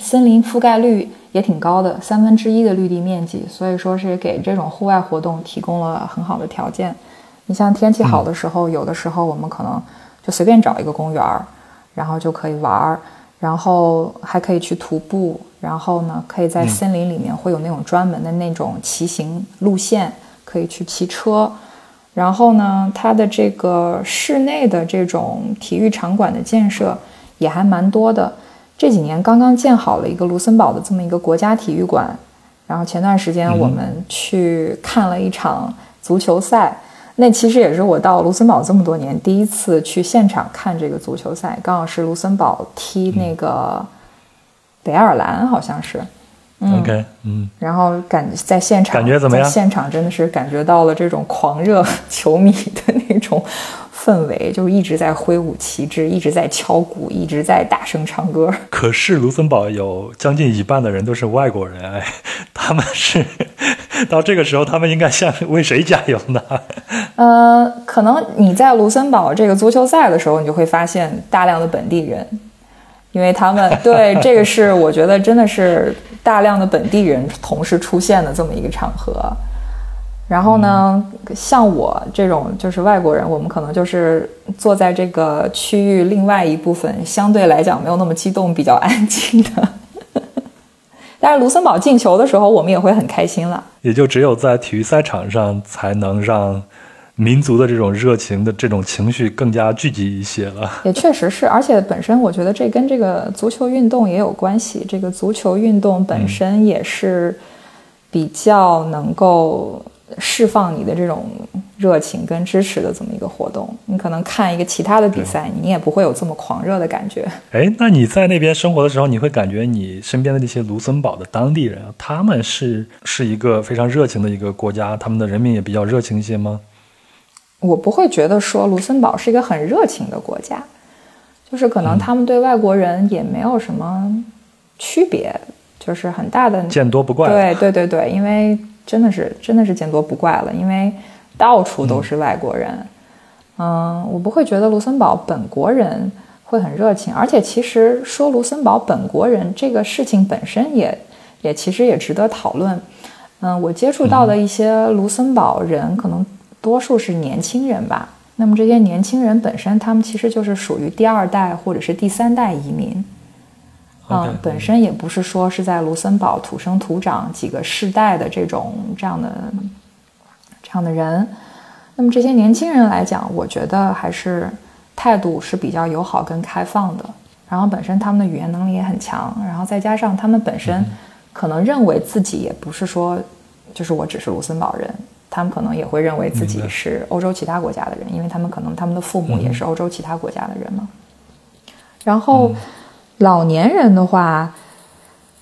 森林覆盖率也挺高的，三分之一的绿地面积，所以说是给这种户外活动提供了很好的条件。你像天气好的时候，有的时候我们可能就随便找一个公园儿，然后就可以玩儿，然后还可以去徒步，然后呢，可以在森林里面会有那种专门的那种骑行路线。可以去骑车，然后呢，它的这个室内的这种体育场馆的建设也还蛮多的。这几年刚刚建好了一个卢森堡的这么一个国家体育馆，然后前段时间我们去看了一场足球赛，那其实也是我到卢森堡这么多年第一次去现场看这个足球赛，刚好是卢森堡踢那个北爱尔兰，好像是。OK，嗯，然后感在现场感觉怎么样？现场真的是感觉到了这种狂热球迷的那种氛围，就是一直在挥舞旗帜，一直在敲鼓，一直在大声唱歌。可是卢森堡有将近一半的人都是外国人，哎，他们是 到这个时候，他们应该向为谁加油呢？呃，可能你在卢森堡这个足球赛的时候，你就会发现大量的本地人。因为他们对 这个是我觉得真的是大量的本地人同时出现的这么一个场合。然后呢，像我这种就是外国人，我们可能就是坐在这个区域另外一部分，相对来讲没有那么激动，比较安静的。但是卢森堡进球的时候，我们也会很开心了。也就只有在体育赛场上，才能让民族的这种热情的这种情绪更加聚集一些了。也确实是，而且本身我觉得这跟这个足球运动也有关系。这个足球运动本身也是比较能够。释放你的这种热情跟支持的这么一个活动，你可能看一个其他的比赛，你也不会有这么狂热的感觉。哎，那你在那边生活的时候，你会感觉你身边的这些卢森堡的当地人，他们是是一个非常热情的一个国家，他们的人民也比较热情一些吗？我不会觉得说卢森堡是一个很热情的国家，就是可能他们对外国人也没有什么区别，就是很大的见多不怪。对对对对，因为。真的是，真的是见多不怪了，因为到处都是外国人。嗯，我不会觉得卢森堡本国人会很热情，而且其实说卢森堡本国人这个事情本身也也其实也值得讨论。嗯，我接触到的一些卢森堡人，可能多数是年轻人吧。那么这些年轻人本身，他们其实就是属于第二代或者是第三代移民。嗯，本身也不是说是在卢森堡土生土长几个世代的这种这样的这样的人，那么这些年轻人来讲，我觉得还是态度是比较友好跟开放的。然后本身他们的语言能力也很强，然后再加上他们本身可能认为自己也不是说就是我只是卢森堡人，他们可能也会认为自己是欧洲其他国家的人，因为他们可能他们的父母也是欧洲其他国家的人嘛。然后。老年人的话，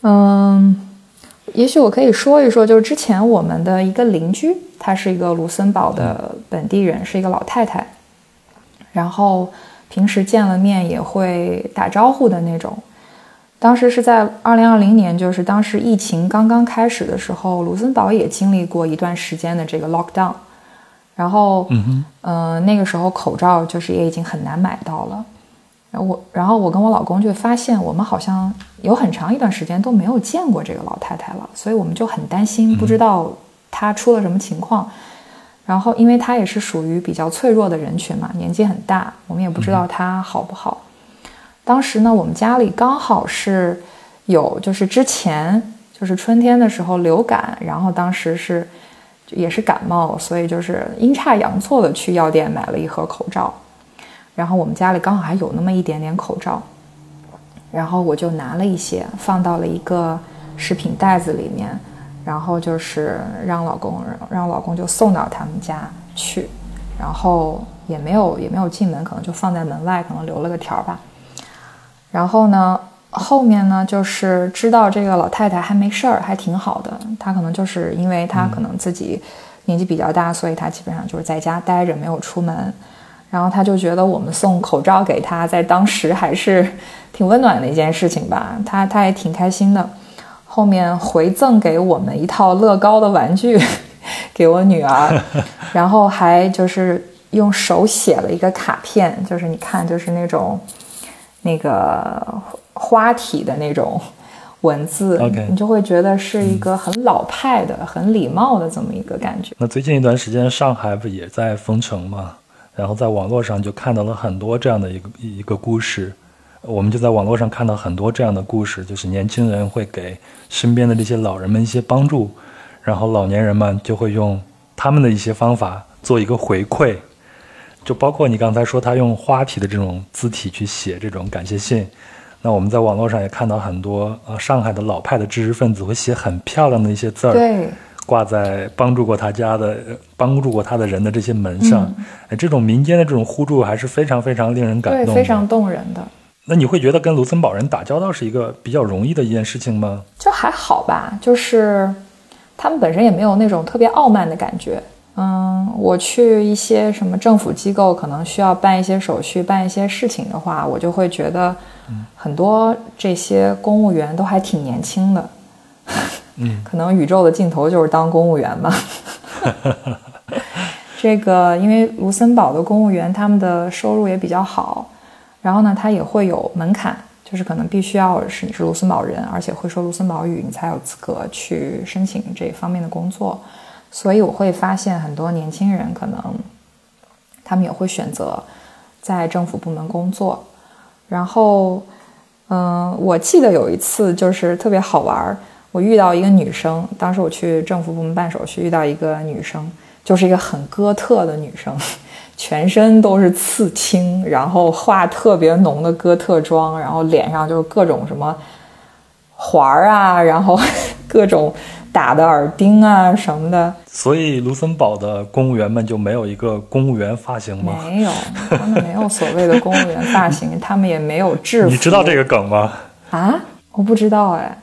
嗯，也许我可以说一说，就是之前我们的一个邻居，她是一个卢森堡的本地人，是一个老太太，然后平时见了面也会打招呼的那种。当时是在二零二零年，就是当时疫情刚刚开始的时候，卢森堡也经历过一段时间的这个 lockdown，然后，嗯嗯，那个时候口罩就是也已经很难买到了。然后我，然后我跟我老公就发现，我们好像有很长一段时间都没有见过这个老太太了，所以我们就很担心，不知道她出了什么情况。然后，因为她也是属于比较脆弱的人群嘛，年纪很大，我们也不知道她好不好。当时呢，我们家里刚好是有，就是之前就是春天的时候流感，然后当时是也是感冒，所以就是阴差阳错的去药店买了一盒口罩。然后我们家里刚好还有那么一点点口罩，然后我就拿了一些放到了一个食品袋子里面，然后就是让老公让老公就送到他们家去，然后也没有也没有进门，可能就放在门外，可能留了个条吧。然后呢，后面呢就是知道这个老太太还没事儿，还挺好的。她可能就是因为她可能自己年纪比较大，所以她基本上就是在家待着，没有出门。然后他就觉得我们送口罩给他，在当时还是挺温暖的一件事情吧，他他也挺开心的。后面回赠给我们一套乐高的玩具，给我女儿，然后还就是用手写了一个卡片，就是你看，就是那种那个花体的那种文字，你就会觉得是一个很老派的、很礼貌的这么一个感觉。那最近一段时间，上海不也在封城吗？然后在网络上就看到了很多这样的一个一个故事，我们就在网络上看到很多这样的故事，就是年轻人会给身边的这些老人们一些帮助，然后老年人们就会用他们的一些方法做一个回馈，就包括你刚才说他用花体的这种字体去写这种感谢信，那我们在网络上也看到很多呃上海的老派的知识分子会写很漂亮的一些字儿。对。挂在帮助过他家的、帮助过他的人的这些门上，哎，这种民间的这种互助还是非常非常令人感动，非常动人的。那你会觉得跟卢森堡人打交道是一个比较容易的一件事情吗？就还好吧，就是他们本身也没有那种特别傲慢的感觉。嗯，我去一些什么政府机构，可能需要办一些手续、办一些事情的话，我就会觉得很多这些公务员都还挺年轻的。嗯，可能宇宙的尽头就是当公务员吧。这个，因为卢森堡的公务员他们的收入也比较好，然后呢，他也会有门槛，就是可能必须要是你是卢森堡人，而且会说卢森堡语，你才有资格去申请这方面的工作。所以我会发现很多年轻人可能他们也会选择在政府部门工作。然后，嗯，我记得有一次就是特别好玩儿，我遇到一个女生，当时我去政府部门办手续，遇到一个女生，就是一个很哥特的女生。全身都是刺青，然后化特别浓的哥特妆，然后脸上就是各种什么环儿啊，然后 各种打的耳钉啊什么的。所以卢森堡的公务员们就没有一个公务员发型吗？没有，他们没有所谓的公务员发型，他们也没有制服。你知道这个梗吗？啊，我不知道哎。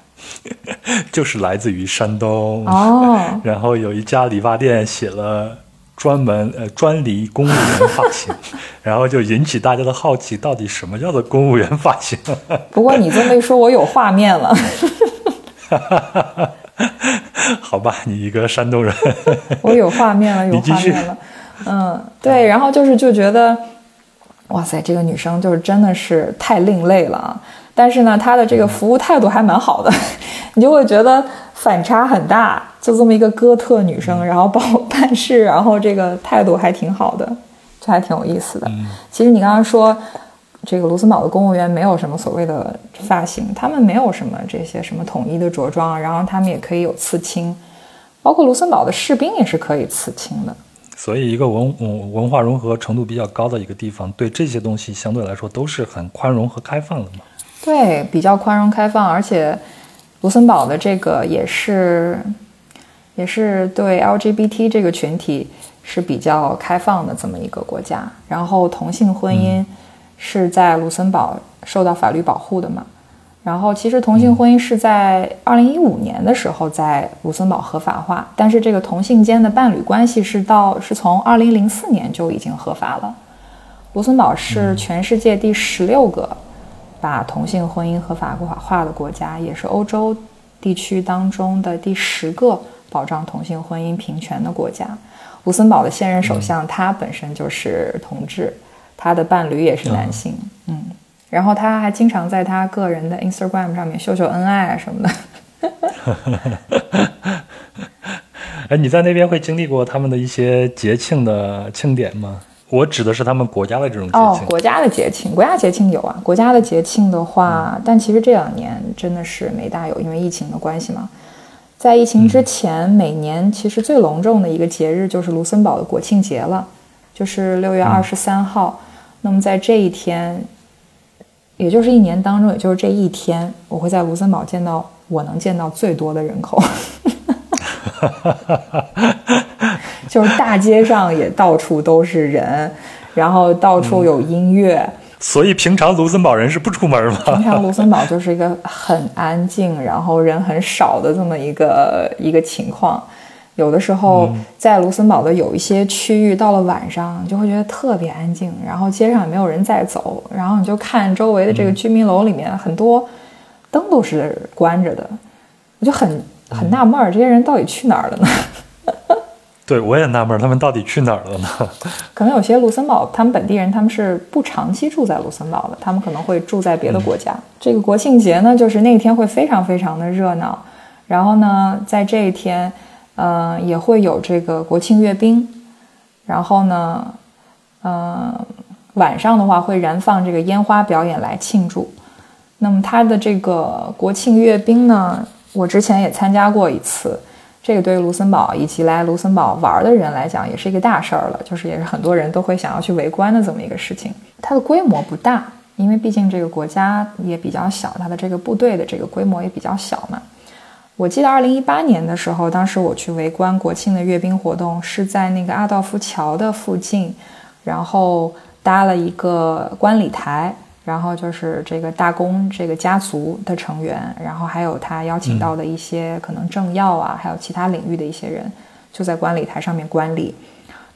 就是来自于山东哦，然后有一家理发店写了。专门呃专理公务员发型，然后就引起大家的好奇，到底什么叫做公务员发型？不过你这么一说，我有画面了。好吧，你一个山东人，我有画面了，有画面了。嗯，对，然后就是就觉得，哇塞，这个女生就是真的是太另类了啊。但是呢，她的这个服务态度还蛮好的，你就会觉得反差很大。就这么一个哥特女生，然后帮我办事，然后这个态度还挺好的，这还挺有意思的。其实你刚刚说，这个卢森堡的公务员没有什么所谓的发型，他们没有什么这些什么统一的着装，然后他们也可以有刺青，包括卢森堡的士兵也是可以刺青的。所以，一个文文文化融合程度比较高的一个地方，对这些东西相对来说都是很宽容和开放的嘛。对，比较宽容开放，而且卢森堡的这个也是。也是对 LGBT 这个群体是比较开放的这么一个国家，然后同性婚姻是在卢森堡受到法律保护的嘛。然后其实同性婚姻是在二零一五年的时候在卢森堡合法化，但是这个同性间的伴侣关系是到是从二零零四年就已经合法了。卢森堡是全世界第十六个把同性婚姻合法化的国家，也是欧洲地区当中的第十个。保障同性婚姻平权的国家，卢森堡的现任首相他本身就是同志，他的伴侣也是男性，嗯，然后他还经常在他个人的 Instagram 上面秀秀恩爱啊什么的。哎，你在那边会经历过他们的一些节庆的庆典吗？我指的是他们国家的这种节庆。哦，国家的节庆，国家节庆有啊。国家的节庆的话，但其实这两年真的是没大有，因为疫情的关系嘛。在疫情之前，每年其实最隆重的一个节日就是卢森堡的国庆节了，就是六月二十三号。那么在这一天，也就是一年当中，也就是这一天，我会在卢森堡见到我能见到最多的人口，就是大街上也到处都是人，然后到处有音乐。所以平常卢森堡人是不出门吗？平常卢森堡就是一个很安静，然后人很少的这么一个一个情况。有的时候在卢森堡的有一些区域，到了晚上就会觉得特别安静，然后街上也没有人在走，然后你就看周围的这个居民楼里面很多灯都是关着的，我就很很纳闷儿，这些人到底去哪儿了呢？对，我也纳闷，他们到底去哪儿了呢？可能有些卢森堡，他们本地人他们是不长期住在卢森堡的，他们可能会住在别的国家。这个国庆节呢，就是那一天会非常非常的热闹，然后呢，在这一天，呃，也会有这个国庆阅兵，然后呢，呃，晚上的话会燃放这个烟花表演来庆祝。那么它的这个国庆阅兵呢，我之前也参加过一次。这个对于卢森堡以及来卢森堡玩的人来讲，也是一个大事儿了，就是也是很多人都会想要去围观的这么一个事情。它的规模不大，因为毕竟这个国家也比较小，它的这个部队的这个规模也比较小嘛。我记得二零一八年的时候，当时我去围观国庆的阅兵活动，是在那个阿道夫桥的附近，然后搭了一个观礼台。然后就是这个大公这个家族的成员，然后还有他邀请到的一些可能政要啊，还有其他领域的一些人，就在观礼台上面观礼。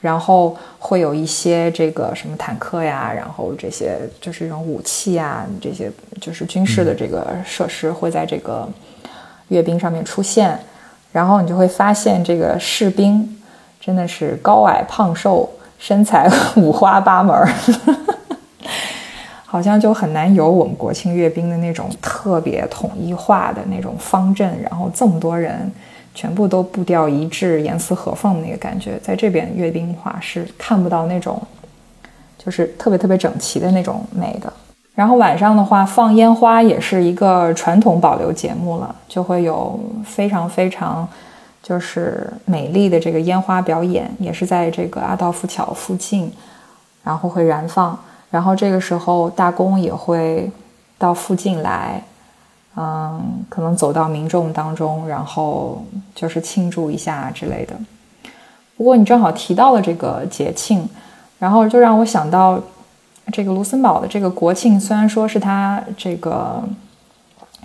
然后会有一些这个什么坦克呀，然后这些就是这种武器啊，这些就是军事的这个设施会在这个阅兵上面出现。然后你就会发现，这个士兵真的是高矮胖瘦，身材五花八门。好像就很难有我们国庆阅兵的那种特别统一化的那种方阵，然后这么多人全部都步调一致、严丝合缝的那个感觉，在这边阅兵的话是看不到那种就是特别特别整齐的那种美的。然后晚上的话，放烟花也是一个传统保留节目了，就会有非常非常就是美丽的这个烟花表演，也是在这个阿道夫桥附近，然后会燃放。然后这个时候，大公也会到附近来，嗯，可能走到民众当中，然后就是庆祝一下之类的。不过你正好提到了这个节庆，然后就让我想到，这个卢森堡的这个国庆，虽然说是它这个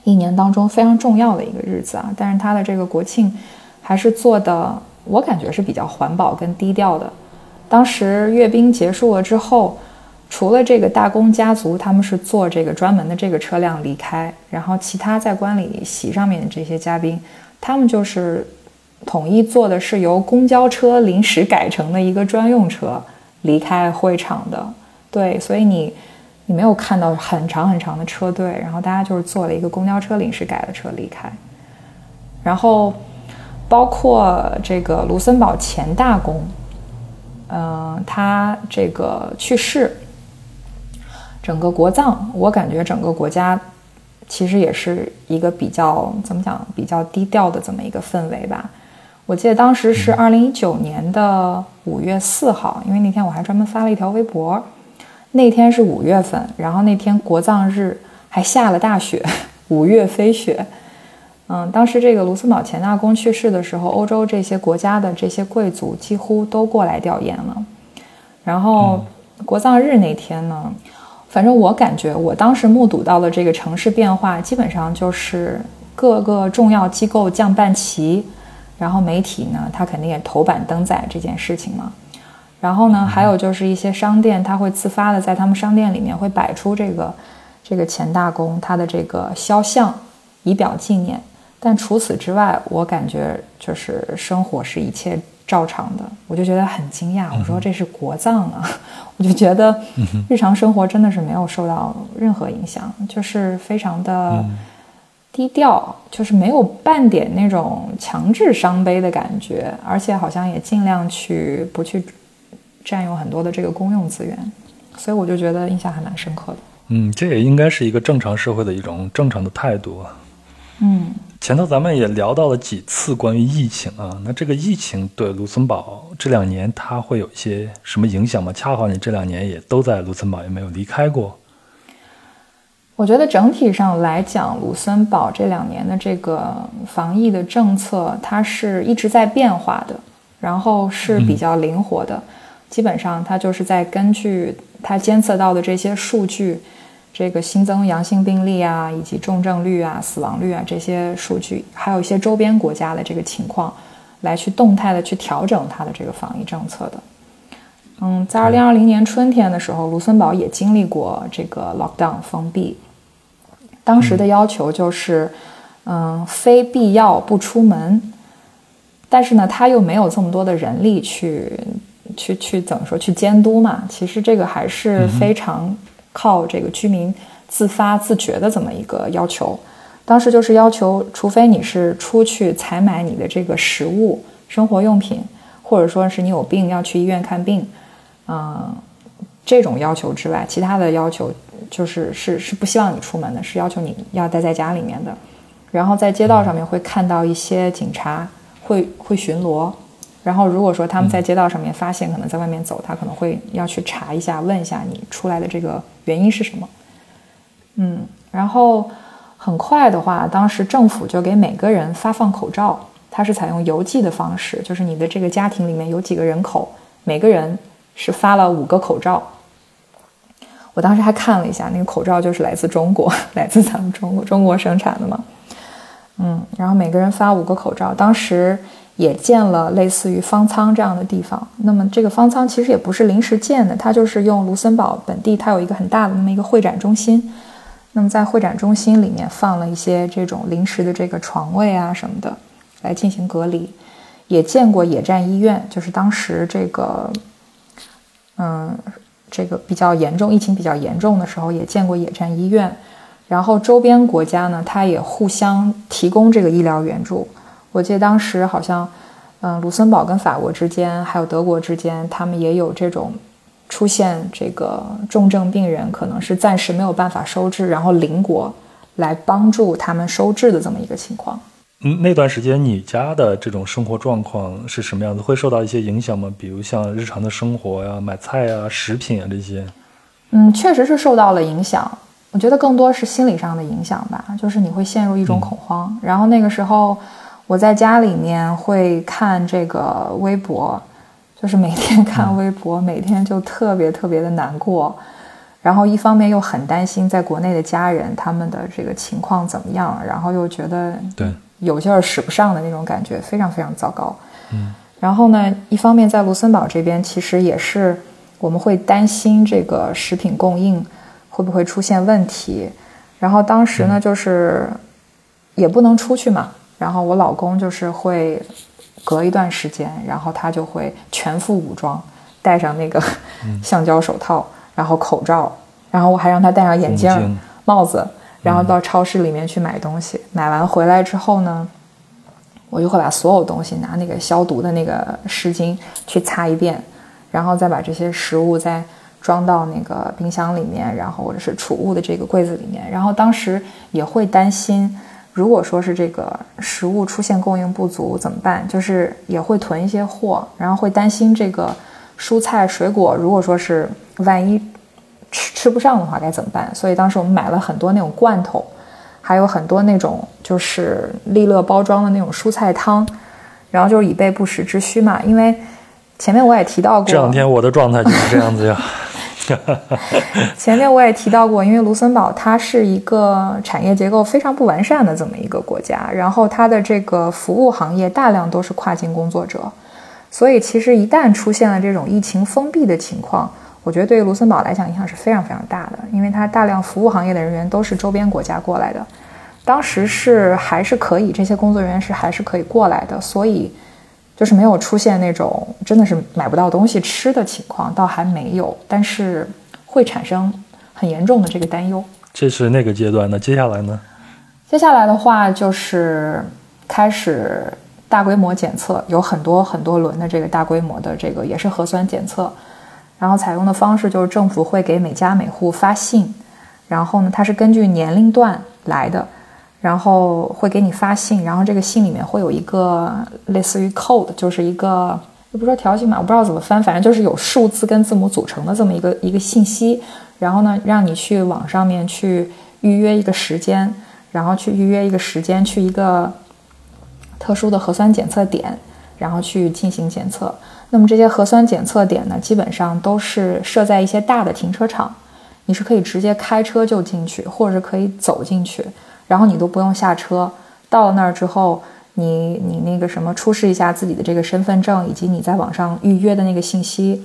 一年当中非常重要的一个日子啊，但是它的这个国庆还是做的，我感觉是比较环保跟低调的。当时阅兵结束了之后。除了这个大公家族，他们是坐这个专门的这个车辆离开，然后其他在观礼席上面的这些嘉宾，他们就是统一坐的是由公交车临时改成的一个专用车离开会场的。对，所以你你没有看到很长很长的车队，然后大家就是坐了一个公交车临时改的车离开。然后包括这个卢森堡前大公，嗯，他这个去世。整个国葬，我感觉整个国家其实也是一个比较怎么讲，比较低调的这么一个氛围吧。我记得当时是二零一九年的五月四号，因为那天我还专门发了一条微博。那天是五月份，然后那天国葬日还下了大雪，五月飞雪。嗯，当时这个卢森堡前大公去世的时候，欧洲这些国家的这些贵族几乎都过来吊唁了。然后国葬日那天呢？反正我感觉，我当时目睹到的这个城市变化，基本上就是各个重要机构降半旗，然后媒体呢，他肯定也头版登载这件事情嘛。然后呢，还有就是一些商店，它会自发的在他们商店里面会摆出这个这个钱大公他的这个肖像，以表纪念。但除此之外，我感觉就是生活是一切。照常的，我就觉得很惊讶。我说这是国葬啊，我就觉得日常生活真的是没有受到任何影响，就是非常的低调，就是没有半点那种强制伤悲的感觉，而且好像也尽量去不去占用很多的这个公用资源，所以我就觉得印象还蛮深刻的。嗯，这也应该是一个正常社会的一种正常的态度啊。嗯。前头咱们也聊到了几次关于疫情啊，那这个疫情对卢森堡这两年它会有一些什么影响吗？恰好你这两年也都在卢森堡，也没有离开过。我觉得整体上来讲，卢森堡这两年的这个防疫的政策，它是一直在变化的，然后是比较灵活的，基本上它就是在根据它监测到的这些数据。这个新增阳性病例啊，以及重症率啊、死亡率啊这些数据，还有一些周边国家的这个情况，来去动态的去调整它的这个防疫政策的。嗯，在二零二零年春天的时候，卢森堡也经历过这个 lockdown 封闭，当时的要求就是，嗯，非必要不出门。但是呢，他又没有这么多的人力去去去怎么说去监督嘛？其实这个还是非常。靠这个居民自发自觉的这么一个要求，当时就是要求，除非你是出去采买你的这个食物、生活用品，或者说是你有病要去医院看病，嗯，这种要求之外，其他的要求就是是是不希望你出门的，是要求你要待在家里面的。然后在街道上面会看到一些警察会会巡逻。然后，如果说他们在街道上面发现可能在外面走，他可能会要去查一下，问一下你出来的这个原因是什么。嗯，然后很快的话，当时政府就给每个人发放口罩，它是采用邮寄的方式，就是你的这个家庭里面有几个人口，每个人是发了五个口罩。我当时还看了一下，那个口罩就是来自中国，来自咱们中国中国生产的嘛。嗯，然后每个人发五个口罩，当时。也建了类似于方舱这样的地方。那么这个方舱其实也不是临时建的，它就是用卢森堡本地，它有一个很大的那么一个会展中心。那么在会展中心里面放了一些这种临时的这个床位啊什么的，来进行隔离。也见过野战医院，就是当时这个，嗯，这个比较严重，疫情比较严重的时候，也见过野战医院。然后周边国家呢，它也互相提供这个医疗援助。我记得当时好像，嗯，卢森堡跟法国之间，还有德国之间，他们也有这种出现这个重症病人，可能是暂时没有办法收治，然后邻国来帮助他们收治的这么一个情况。嗯，那段时间你家的这种生活状况是什么样子？会受到一些影响吗？比如像日常的生活呀、买菜啊、食品啊这些。嗯，确实是受到了影响。我觉得更多是心理上的影响吧，就是你会陷入一种恐慌。然后那个时候，我在家里面会看这个微博，就是每天看微博，每天就特别特别的难过。然后一方面又很担心在国内的家人他们的这个情况怎么样，然后又觉得对。有劲儿使不上的那种感觉，非常非常糟糕。嗯，然后呢，一方面在卢森堡这边，其实也是我们会担心这个食品供应会不会出现问题。然后当时呢，就是也不能出去嘛。然后我老公就是会隔一段时间，然后他就会全副武装，戴上那个 橡胶手套，然后口罩，然后我还让他戴上眼镜、帽子。然后到超市里面去买东西，买完回来之后呢，我就会把所有东西拿那个消毒的那个湿巾去擦一遍，然后再把这些食物再装到那个冰箱里面，然后或者是储物的这个柜子里面。然后当时也会担心，如果说是这个食物出现供应不足怎么办？就是也会囤一些货，然后会担心这个蔬菜水果，如果说是万一。吃吃不上的话该怎么办？所以当时我们买了很多那种罐头，还有很多那种就是利乐包装的那种蔬菜汤，然后就是以备不时之需嘛。因为前面我也提到过，这两天我的状态就是这样子呀。前面我也提到过，因为卢森堡它是一个产业结构非常不完善的这么一个国家，然后它的这个服务行业大量都是跨境工作者，所以其实一旦出现了这种疫情封闭的情况。我觉得对卢森堡来讲影响是非常非常大的，因为它大量服务行业的人员都是周边国家过来的，当时是还是可以，这些工作人员是还是可以过来的，所以就是没有出现那种真的是买不到东西吃的情况，倒还没有，但是会产生很严重的这个担忧。这是那个阶段，那接下来呢？接下来的话就是开始大规模检测，有很多很多轮的这个大规模的这个也是核酸检测。然后采用的方式就是政府会给每家每户发信，然后呢，它是根据年龄段来的，然后会给你发信，然后这个信里面会有一个类似于 code，就是一个也不说条形码，我不知道怎么翻，反正就是有数字跟字母组成的这么一个一个信息，然后呢，让你去网上面去预约一个时间，然后去预约一个时间去一个特殊的核酸检测点，然后去进行检测。那么这些核酸检测点呢，基本上都是设在一些大的停车场，你是可以直接开车就进去，或者是可以走进去，然后你都不用下车。到了那儿之后，你你那个什么出示一下自己的这个身份证以及你在网上预约的那个信息，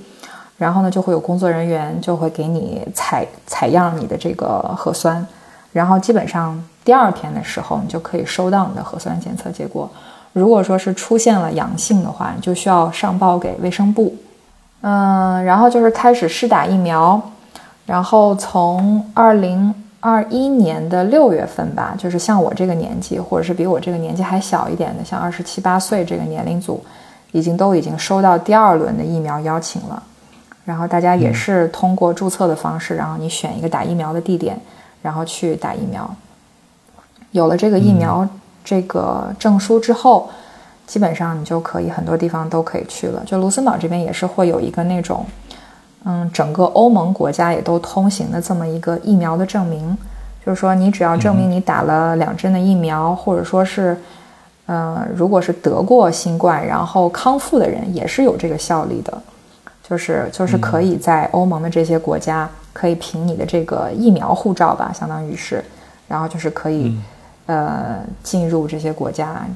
然后呢就会有工作人员就会给你采采样你的这个核酸，然后基本上第二天的时候你就可以收到你的核酸检测结果。如果说是出现了阳性的话，你就需要上报给卫生部。嗯，然后就是开始试打疫苗，然后从二零二一年的六月份吧，就是像我这个年纪，或者是比我这个年纪还小一点的，像二十七八岁这个年龄组，已经都已经收到第二轮的疫苗邀请了。然后大家也是通过注册的方式，然后你选一个打疫苗的地点，然后去打疫苗。有了这个疫苗。这个证书之后，基本上你就可以很多地方都可以去了。就卢森堡这边也是会有一个那种，嗯，整个欧盟国家也都通行的这么一个疫苗的证明，就是说你只要证明你打了两针的疫苗，或者说是，呃，如果是得过新冠然后康复的人，也是有这个效力的，就是就是可以在欧盟的这些国家可以凭你的这个疫苗护照吧，相当于是，然后就是可以。呃，进入这些国家，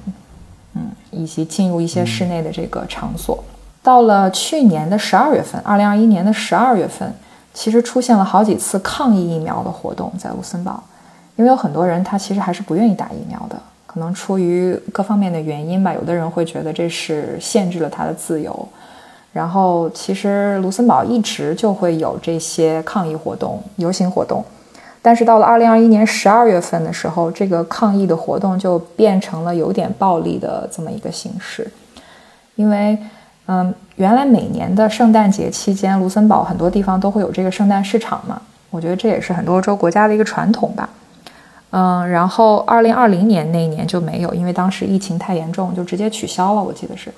嗯，以及进入一些室内的这个场所。到了去年的十二月份，二零二一年的十二月份，其实出现了好几次抗议疫苗的活动在卢森堡，因为有很多人他其实还是不愿意打疫苗的，可能出于各方面的原因吧。有的人会觉得这是限制了他的自由，然后其实卢森堡一直就会有这些抗议活动、游行活动，但是到了二零二一年十二月份的时候，这个抗议的活动就变成了有点暴力的这么一个形式，因为。嗯，原来每年的圣诞节期间，卢森堡很多地方都会有这个圣诞市场嘛。我觉得这也是很多欧洲国家的一个传统吧。嗯，然后二零二零年那一年就没有，因为当时疫情太严重，就直接取消了。我记得是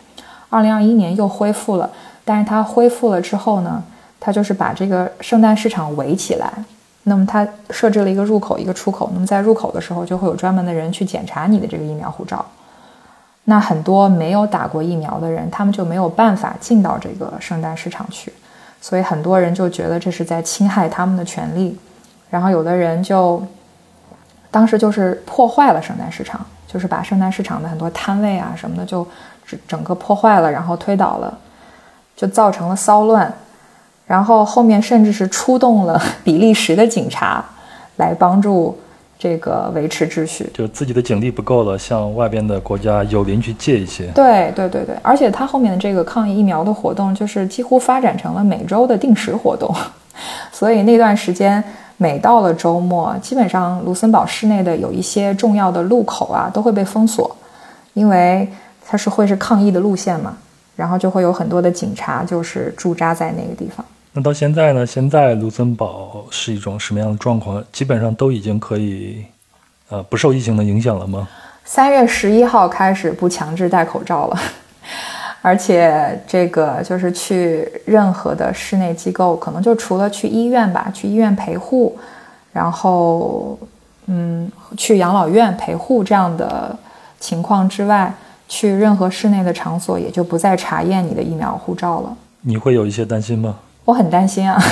二零二一年又恢复了，但是它恢复了之后呢，它就是把这个圣诞市场围起来，那么它设置了一个入口一个出口，那么在入口的时候就会有专门的人去检查你的这个疫苗护照。那很多没有打过疫苗的人，他们就没有办法进到这个圣诞市场去，所以很多人就觉得这是在侵害他们的权利，然后有的人就当时就是破坏了圣诞市场，就是把圣诞市场的很多摊位啊什么的就整整个破坏了，然后推倒了，就造成了骚乱，然后后面甚至是出动了 比利时的警察来帮助。这个维持秩序，就自己的警力不够了，向外边的国家友邻去借一些。对对对对，而且他后面的这个抗疫疫苗的活动，就是几乎发展成了每周的定时活动。所以那段时间，每到了周末，基本上卢森堡市内的有一些重要的路口啊，都会被封锁，因为它是会是抗议的路线嘛，然后就会有很多的警察就是驻扎在那个地方。那到现在呢？现在卢森堡是一种什么样的状况？基本上都已经可以，呃，不受疫情的影响了吗？三月十一号开始不强制戴口罩了，而且这个就是去任何的室内机构，可能就除了去医院吧，去医院陪护，然后嗯，去养老院陪护这样的情况之外，去任何室内的场所也就不再查验你的疫苗护照了。你会有一些担心吗？我很担心啊，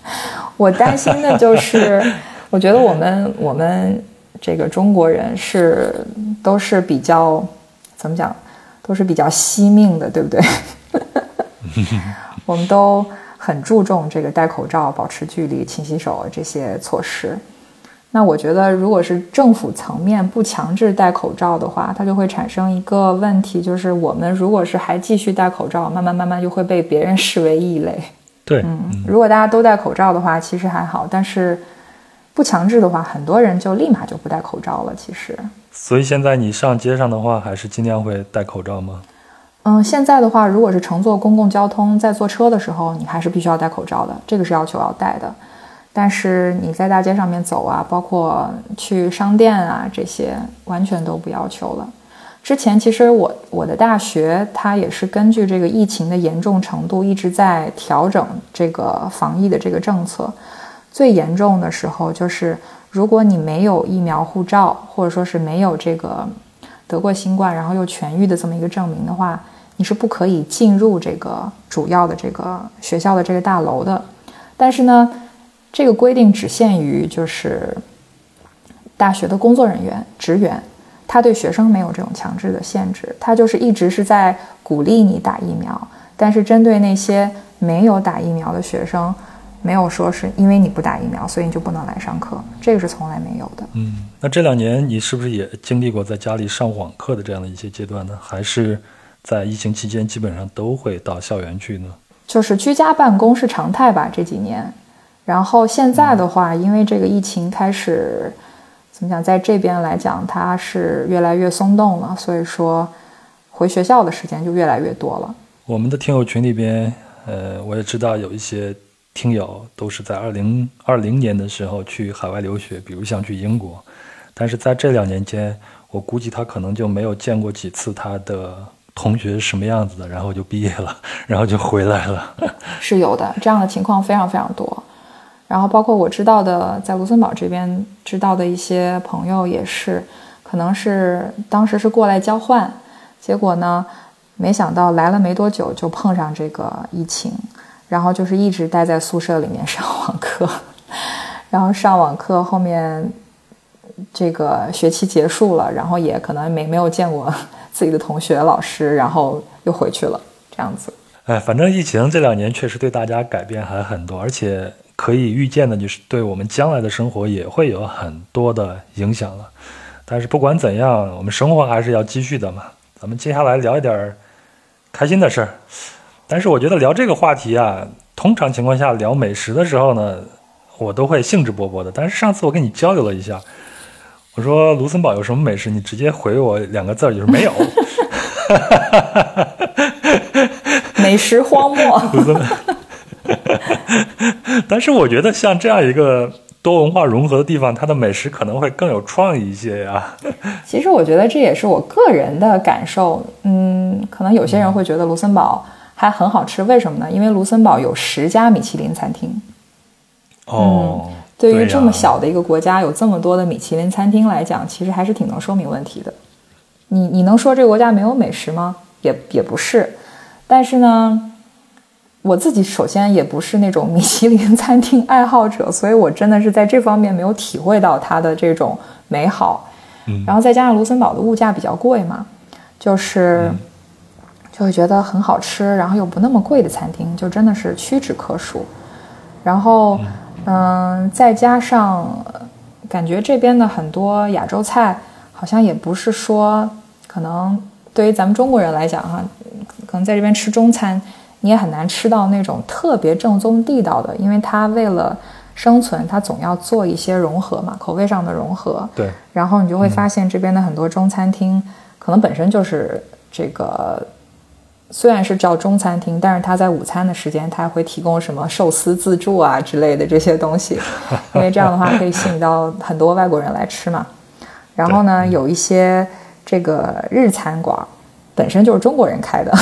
我担心的就是，我觉得我们我们这个中国人是都是比较怎么讲，都是比较惜命的，对不对？我们都很注重这个戴口罩、保持距离、勤洗手这些措施。那我觉得，如果是政府层面不强制戴口罩的话，它就会产生一个问题，就是我们如果是还继续戴口罩，慢慢慢慢就会被别人视为异类。对，嗯，如果大家都戴口罩的话，其实还好；但是不强制的话，很多人就立马就不戴口罩了。其实，所以现在你上街上的话，还是尽量会戴口罩吗？嗯，现在的话，如果是乘坐公共交通，在坐车的时候，你还是必须要戴口罩的，这个是要求要戴的。但是你在大街上面走啊，包括去商店啊，这些完全都不要求了。之前其实我我的大学它也是根据这个疫情的严重程度一直在调整这个防疫的这个政策。最严重的时候就是，如果你没有疫苗护照，或者说是没有这个得过新冠然后又痊愈的这么一个证明的话，你是不可以进入这个主要的这个学校的这个大楼的。但是呢，这个规定只限于就是大学的工作人员、职员。他对学生没有这种强制的限制，他就是一直是在鼓励你打疫苗，但是针对那些没有打疫苗的学生，没有说是因为你不打疫苗，所以你就不能来上课，这个是从来没有的。嗯，那这两年你是不是也经历过在家里上网课的这样的一些阶段呢？还是在疫情期间基本上都会到校园去呢？就是居家办公是常态吧这几年，然后现在的话，因为这个疫情开始。怎么讲，在这边来讲，他是越来越松动了，所以说回学校的时间就越来越多了。我们的听友群里边，呃，我也知道有一些听友都是在二零二零年的时候去海外留学，比如像去英国，但是在这两年间，我估计他可能就没有见过几次他的同学是什么样子的，然后就毕业了，然后就回来了。是有的，这样的情况非常非常多。然后包括我知道的，在卢森堡这边知道的一些朋友也是，可能是当时是过来交换，结果呢，没想到来了没多久就碰上这个疫情，然后就是一直待在宿舍里面 上网课，然后上网课后面这个学期结束了，然后也可能没没有见过 自己的同学老师，然后又回去了这样子。哎，反正疫情这两年确实对大家改变还很多，而且。可以预见的，就是对我们将来的生活也会有很多的影响了。但是不管怎样，我们生活还是要继续的嘛。咱们接下来聊一点开心的事儿。但是我觉得聊这个话题啊，通常情况下聊美食的时候呢，我都会兴致勃勃的。但是上次我跟你交流了一下，我说卢森堡有什么美食，你直接回我两个字儿，就是没有。美食荒漠。但是我觉得像这样一个多文化融合的地方，它的美食可能会更有创意一些呀。其实我觉得这也是我个人的感受。嗯，可能有些人会觉得卢森堡还很好吃，为什么呢？因为卢森堡有十家米其林餐厅。哦，对于这么小的一个国家，有这么多的米其林餐厅来讲，其实还是挺能说明问题的。你你能说这个国家没有美食吗？也也不是。但是呢，我自己首先也不是那种米其林 餐厅爱好者，所以我真的是在这方面没有体会到它的这种美好。嗯，然后再加上卢森堡的物价比较贵嘛，就是就会觉得很好吃，然后又不那么贵的餐厅，就真的是屈指可数。然后，嗯，再加上感觉这边的很多亚洲菜，好像也不是说可能对于咱们中国人来讲哈。可能在这边吃中餐，你也很难吃到那种特别正宗地道的，因为它为了生存，它总要做一些融合嘛，口味上的融合。对。然后你就会发现这边的很多中餐厅，可能本身就是这个，虽然是叫中餐厅，但是它在午餐的时间，它会提供什么寿司自助啊之类的这些东西，因为这样的话可以吸引到很多外国人来吃嘛。然后呢，有一些这个日餐馆。本身就是中国人开的，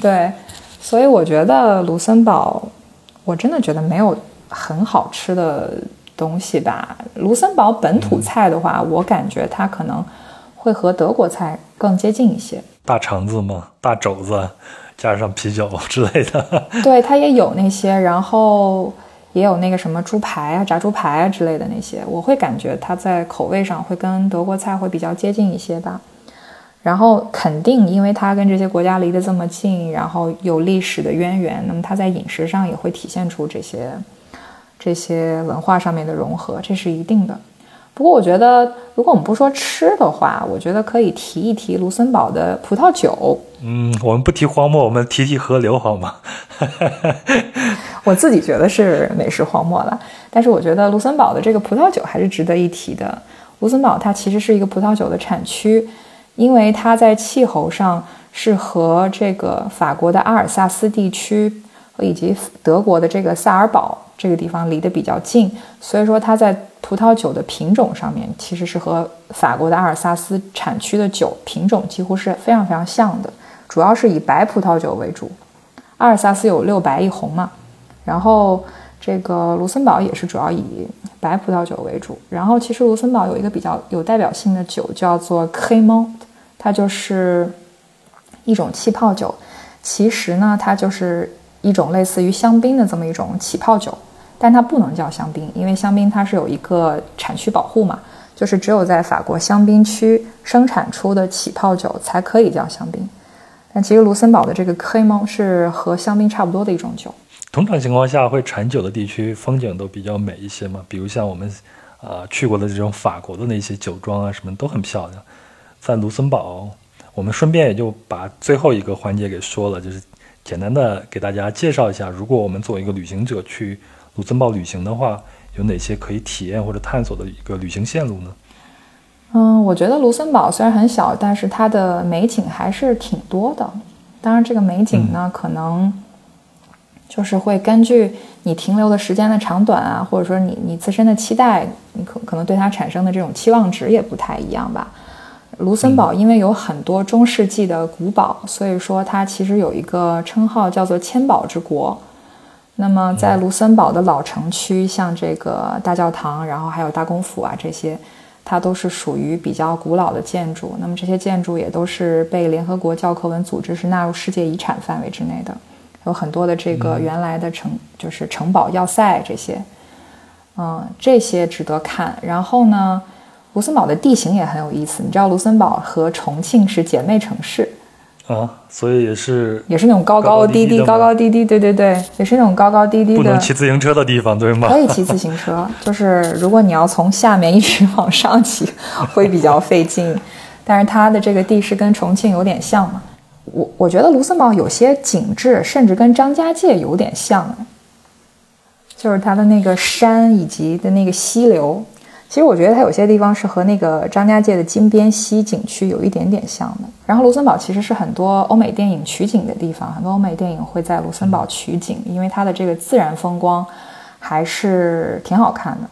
对，所以我觉得卢森堡，我真的觉得没有很好吃的东西吧。卢森堡本土菜的话，我感觉它可能会和德国菜更接近一些。大肠子嘛，大肘子，加上啤酒 之类的。对，它也有那些，然后也有那个什么猪排啊、炸猪排啊之类的那些。我会感觉它在口味上会跟德国菜会比较接近一些吧。然后肯定，因为它跟这些国家离得这么近，然后有历史的渊源，那么它在饮食上也会体现出这些这些文化上面的融合，这是一定的。不过，我觉得如果我们不说吃的话，我觉得可以提一提卢森堡的葡萄酒。嗯，我们不提荒漠，我们提提河流好吗？我自己觉得是美食荒漠了，但是我觉得卢森堡的这个葡萄酒还是值得一提的。卢森堡它其实是一个葡萄酒的产区。因为它在气候上是和这个法国的阿尔萨斯地区以及德国的这个萨尔堡这个地方离得比较近，所以说它在葡萄酒的品种上面其实是和法国的阿尔萨斯产区的酒品种几乎是非常非常像的，主要是以白葡萄酒为主。阿尔萨斯有六白一红嘛，然后这个卢森堡也是主要以白葡萄酒为主。然后其实卢森堡有一个比较有代表性的酒叫做 c r e m 它就是一种气泡酒，其实呢，它就是一种类似于香槟的这么一种起泡酒，但它不能叫香槟，因为香槟它是有一个产区保护嘛，就是只有在法国香槟区生产出的起泡酒才可以叫香槟。但其实卢森堡的这个 c r e m 是和香槟差不多的一种酒。通常情况下，会产酒的地区风景都比较美一些嘛，比如像我们啊去过的这种法国的那些酒庄啊，什么都很漂亮。在卢森堡，我们顺便也就把最后一个环节给说了，就是简单的给大家介绍一下，如果我们作为一个旅行者去卢森堡旅行的话，有哪些可以体验或者探索的一个旅行线路呢？嗯，我觉得卢森堡虽然很小，但是它的美景还是挺多的。当然，这个美景呢，可能就是会根据你停留的时间的长短啊，或者说你你自身的期待，你可可能对它产生的这种期望值也不太一样吧。卢森堡因为有很多中世纪的古堡，所以说它其实有一个称号叫做“千堡之国”。那么在卢森堡的老城区，像这个大教堂，然后还有大公府啊这些，它都是属于比较古老的建筑。那么这些建筑也都是被联合国教科文组织是纳入世界遗产范围之内的，有很多的这个原来的城就是城堡要塞这些，嗯，这些值得看。然后呢？卢森堡的地形也很有意思，你知道卢森堡和重庆是姐妹城市，啊，所以也是也是那种高高低低、高高低低，对对对，也是那种高高低低的，不能骑自行车的地方，对吗？可以骑自行车，就是如果你要从下面一直往上骑，会比较费劲。但是它的这个地势跟重庆有点像嘛。我我觉得卢森堡有些景致甚至跟张家界有点像，就是它的那个山以及的那个溪流。其实我觉得它有些地方是和那个张家界的金边溪景区有一点点像的。然后卢森堡其实是很多欧美电影取景的地方，很多欧美电影会在卢森堡取景，因为它的这个自然风光还是挺好看的。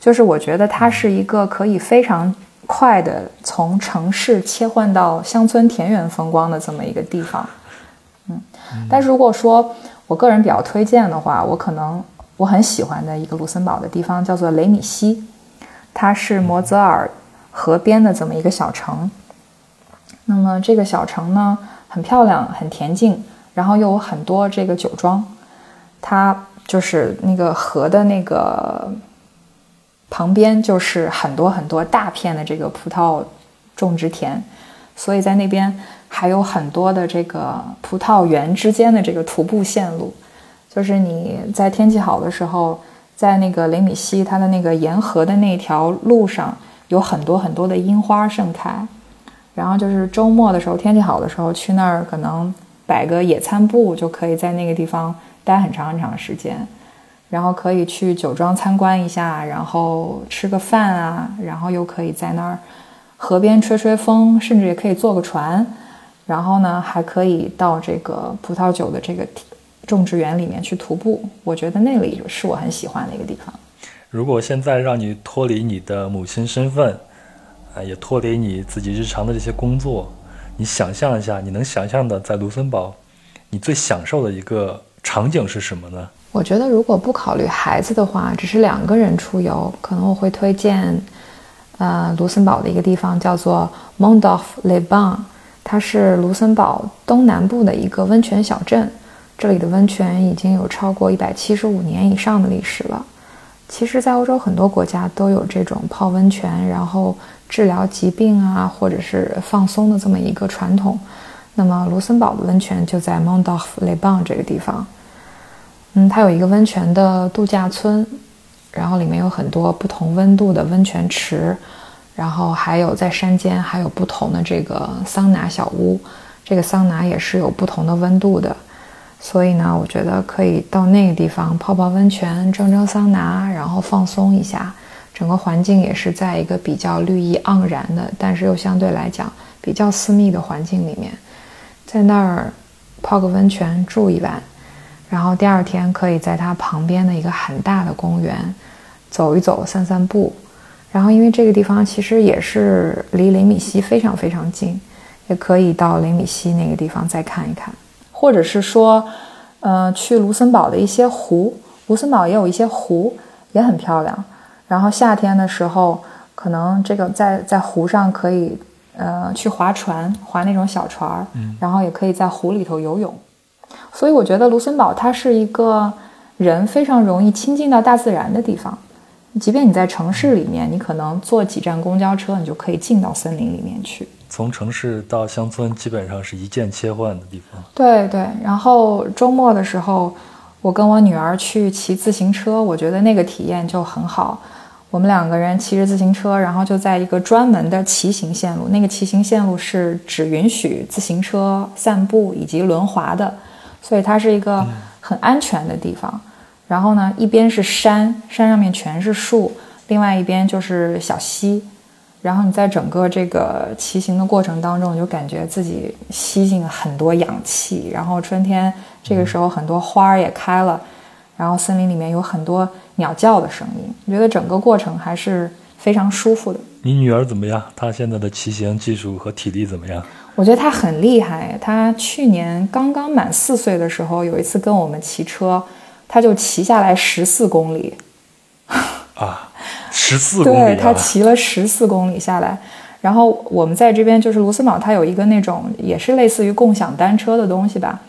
就是我觉得它是一个可以非常快的从城市切换到乡村田园风光的这么一个地方。嗯，但是如果说我个人比较推荐的话，我可能我很喜欢的一个卢森堡的地方叫做雷米西。它是摩泽尔河边的这么一个小城，那么这个小城呢，很漂亮，很恬静，然后又有很多这个酒庄。它就是那个河的那个旁边，就是很多很多大片的这个葡萄种植田，所以在那边还有很多的这个葡萄园之间的这个徒步线路，就是你在天气好的时候。在那个雷米西，它的那个沿河的那条路上有很多很多的樱花盛开，然后就是周末的时候，天气好的时候去那儿，可能摆个野餐布，就可以在那个地方待很长很长时间，然后可以去酒庄参观一下，然后吃个饭啊，然后又可以在那儿河边吹吹风，甚至也可以坐个船，然后呢，还可以到这个葡萄酒的这个。种植园里面去徒步，我觉得那里是我很喜欢的一个地方。如果现在让你脱离你的母亲身份，啊，也脱离你自己日常的这些工作，你想象一下，你能想象的在卢森堡，你最享受的一个场景是什么呢？我觉得如果不考虑孩子的话，只是两个人出游，可能我会推荐，呃，卢森堡的一个地方叫做 Mondorf Le Ban，它是卢森堡东南部的一个温泉小镇。这里的温泉已经有超过一百七十五年以上的历史了。其实，在欧洲很多国家都有这种泡温泉，然后治疗疾病啊，或者是放松的这么一个传统。那么，卢森堡的温泉就在 Mondorf Le Ban 这个地方。嗯，它有一个温泉的度假村，然后里面有很多不同温度的温泉池，然后还有在山间还有不同的这个桑拿小屋。这个桑拿也是有不同的温度的。所以呢，我觉得可以到那个地方泡泡温泉、蒸蒸桑拿，然后放松一下。整个环境也是在一个比较绿意盎然的，但是又相对来讲比较私密的环境里面，在那儿泡个温泉住一晚，然后第二天可以在它旁边的一个很大的公园走一走、散散步。然后因为这个地方其实也是离雷米西非常非常近，也可以到雷米西那个地方再看一看。或者是说，呃，去卢森堡的一些湖，卢森堡也有一些湖，也很漂亮。然后夏天的时候，可能这个在在湖上可以，呃，去划船，划那种小船儿，然后也可以在湖里头游泳。所以我觉得卢森堡它是一个人非常容易亲近到大自然的地方。即便你在城市里面，你可能坐几站公交车，你就可以进到森林里面去。从城市到乡村，基本上是一键切换的地方。对对，然后周末的时候，我跟我女儿去骑自行车，我觉得那个体验就很好。我们两个人骑着自行车，然后就在一个专门的骑行线路，那个骑行线路是只允许自行车散步以及轮滑的，所以它是一个很安全的地方。然后呢，一边是山，山上面全是树，另外一边就是小溪。然后你在整个这个骑行的过程当中，你就感觉自己吸进很多氧气。然后春天这个时候，很多花儿也开了，然后森林里面有很多鸟叫的声音。我觉得整个过程还是非常舒服的。你女儿怎么样？她现在的骑行技术和体力怎么样？我觉得她很厉害。她去年刚刚满四岁的时候，有一次跟我们骑车，她就骑下来十四公里。啊。十四公里，对他骑了十四公里下来，然后我们在这边就是卢森堡，它有一个那种也是类似于共享单车的东西吧，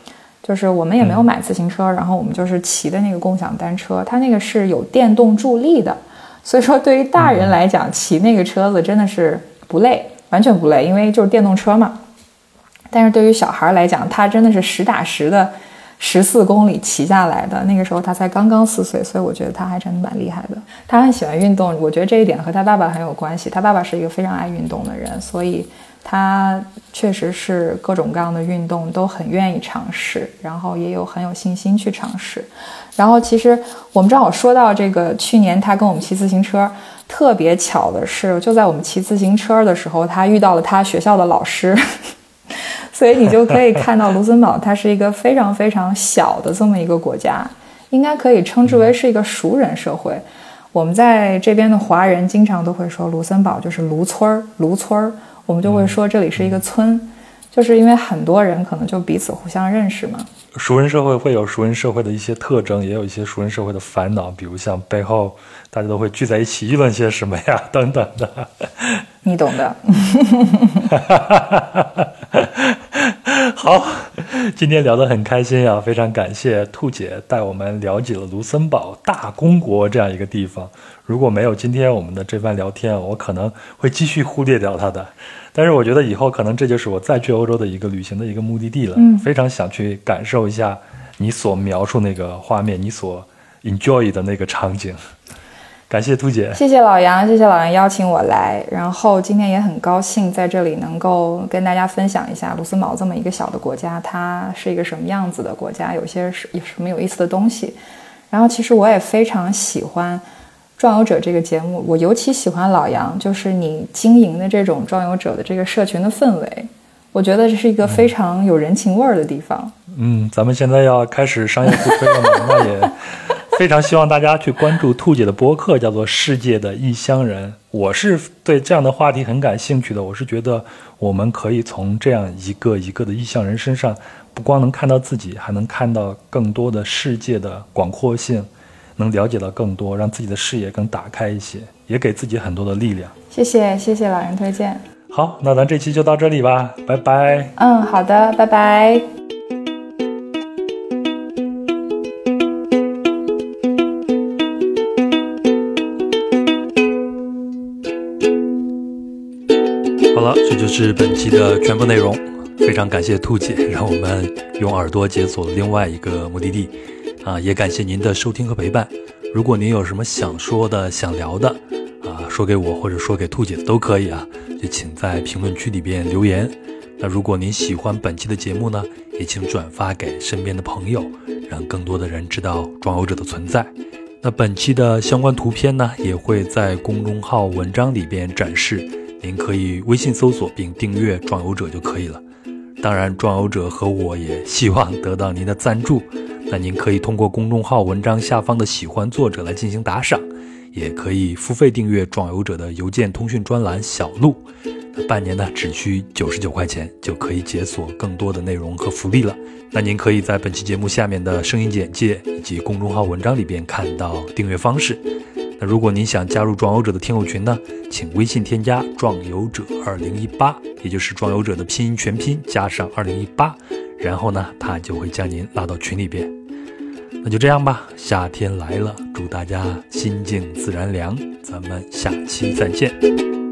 就是我们也没有买自行车，然后我们就是骑的那个共享单车，它那个是有电动助力的，所以说对于大人来讲，骑那个车子真的是不累，完全不累，因为就是电动车嘛。但是对于小孩来讲，他真的是实打实的。十四公里骑下来的那个时候，他才刚刚四岁，所以我觉得他还真的蛮厉害的。他很喜欢运动，我觉得这一点和他爸爸很有关系。他爸爸是一个非常爱运动的人，所以他确实是各种各样的运动都很愿意尝试，然后也有很有信心去尝试。然后其实我们正好说到这个，去年他跟我们骑自行车，特别巧的是，就在我们骑自行车的时候，他遇到了他学校的老师，所以你就可以看到卢森堡，它是一个非常非常小的这么一个国家，应该可以称之为是一个熟人社会。我们在这边的华人经常都会说卢森堡就是卢村儿，卢村儿。我们就会说这里是一个村，就是因为很多人可能就彼此互相认识嘛。熟人社会会有熟人社会的一些特征，也有一些熟人社会的烦恼，比如像背后大家都会聚在一起议论些什么呀，等等的。你懂的。好，今天聊得很开心啊，非常感谢兔姐带我们了解了卢森堡大公国这样一个地方。如果没有今天我们的这番聊天，我可能会继续忽略掉它的。但是我觉得以后可能这就是我再去欧洲的一个旅行的一个目的地了。嗯，非常想去感受一下你所描述那个画面，你所 enjoy 的那个场景。感谢兔姐，谢谢老杨，谢谢老杨邀请我来。然后今天也很高兴在这里能够跟大家分享一下卢森堡这么一个小的国家，它是一个什么样子的国家，有些是有什么有意思的东西。然后其实我也非常喜欢。壮游者这个节目，我尤其喜欢老杨，就是你经营的这种壮游者的这个社群的氛围，我觉得这是一个非常有人情味儿的地方。嗯，咱们现在要开始商业互吹了嘛？那也非常希望大家去关注兔姐的博客，叫做《世界的异乡人》。我是对这样的话题很感兴趣的。我是觉得我们可以从这样一个一个的异乡人身上，不光能看到自己，还能看到更多的世界的广阔性。能了解到更多，让自己的视野更打开一些，也给自己很多的力量。谢谢，谢谢老人推荐。好，那咱这期就到这里吧，拜拜。嗯，好的，拜拜。好了，这就是本期的全部内容。非常感谢兔姐，让我们用耳朵解锁了另外一个目的地。啊，也感谢您的收听和陪伴。如果您有什么想说的、想聊的，啊，说给我或者说给兔姐都可以啊，就请在评论区里边留言。那如果您喜欢本期的节目呢，也请转发给身边的朋友，让更多的人知道壮游者的存在。那本期的相关图片呢，也会在公众号文章里边展示，您可以微信搜索并订阅壮游者就可以了。当然，壮游者和我也希望得到您的赞助。那您可以通过公众号文章下方的喜欢作者来进行打赏，也可以付费订阅壮游者的邮件通讯专栏小路。半年呢，只需九十九块钱就可以解锁更多的内容和福利了。那您可以在本期节目下面的声音简介以及公众号文章里边看到订阅方式。那如果您想加入壮游者的听友群呢，请微信添加壮游者二零一八，也就是壮游者的拼音全拼加上二零一八。然后呢，他就会将您拉到群里边。那就这样吧，夏天来了，祝大家心静自然凉。咱们下期再见。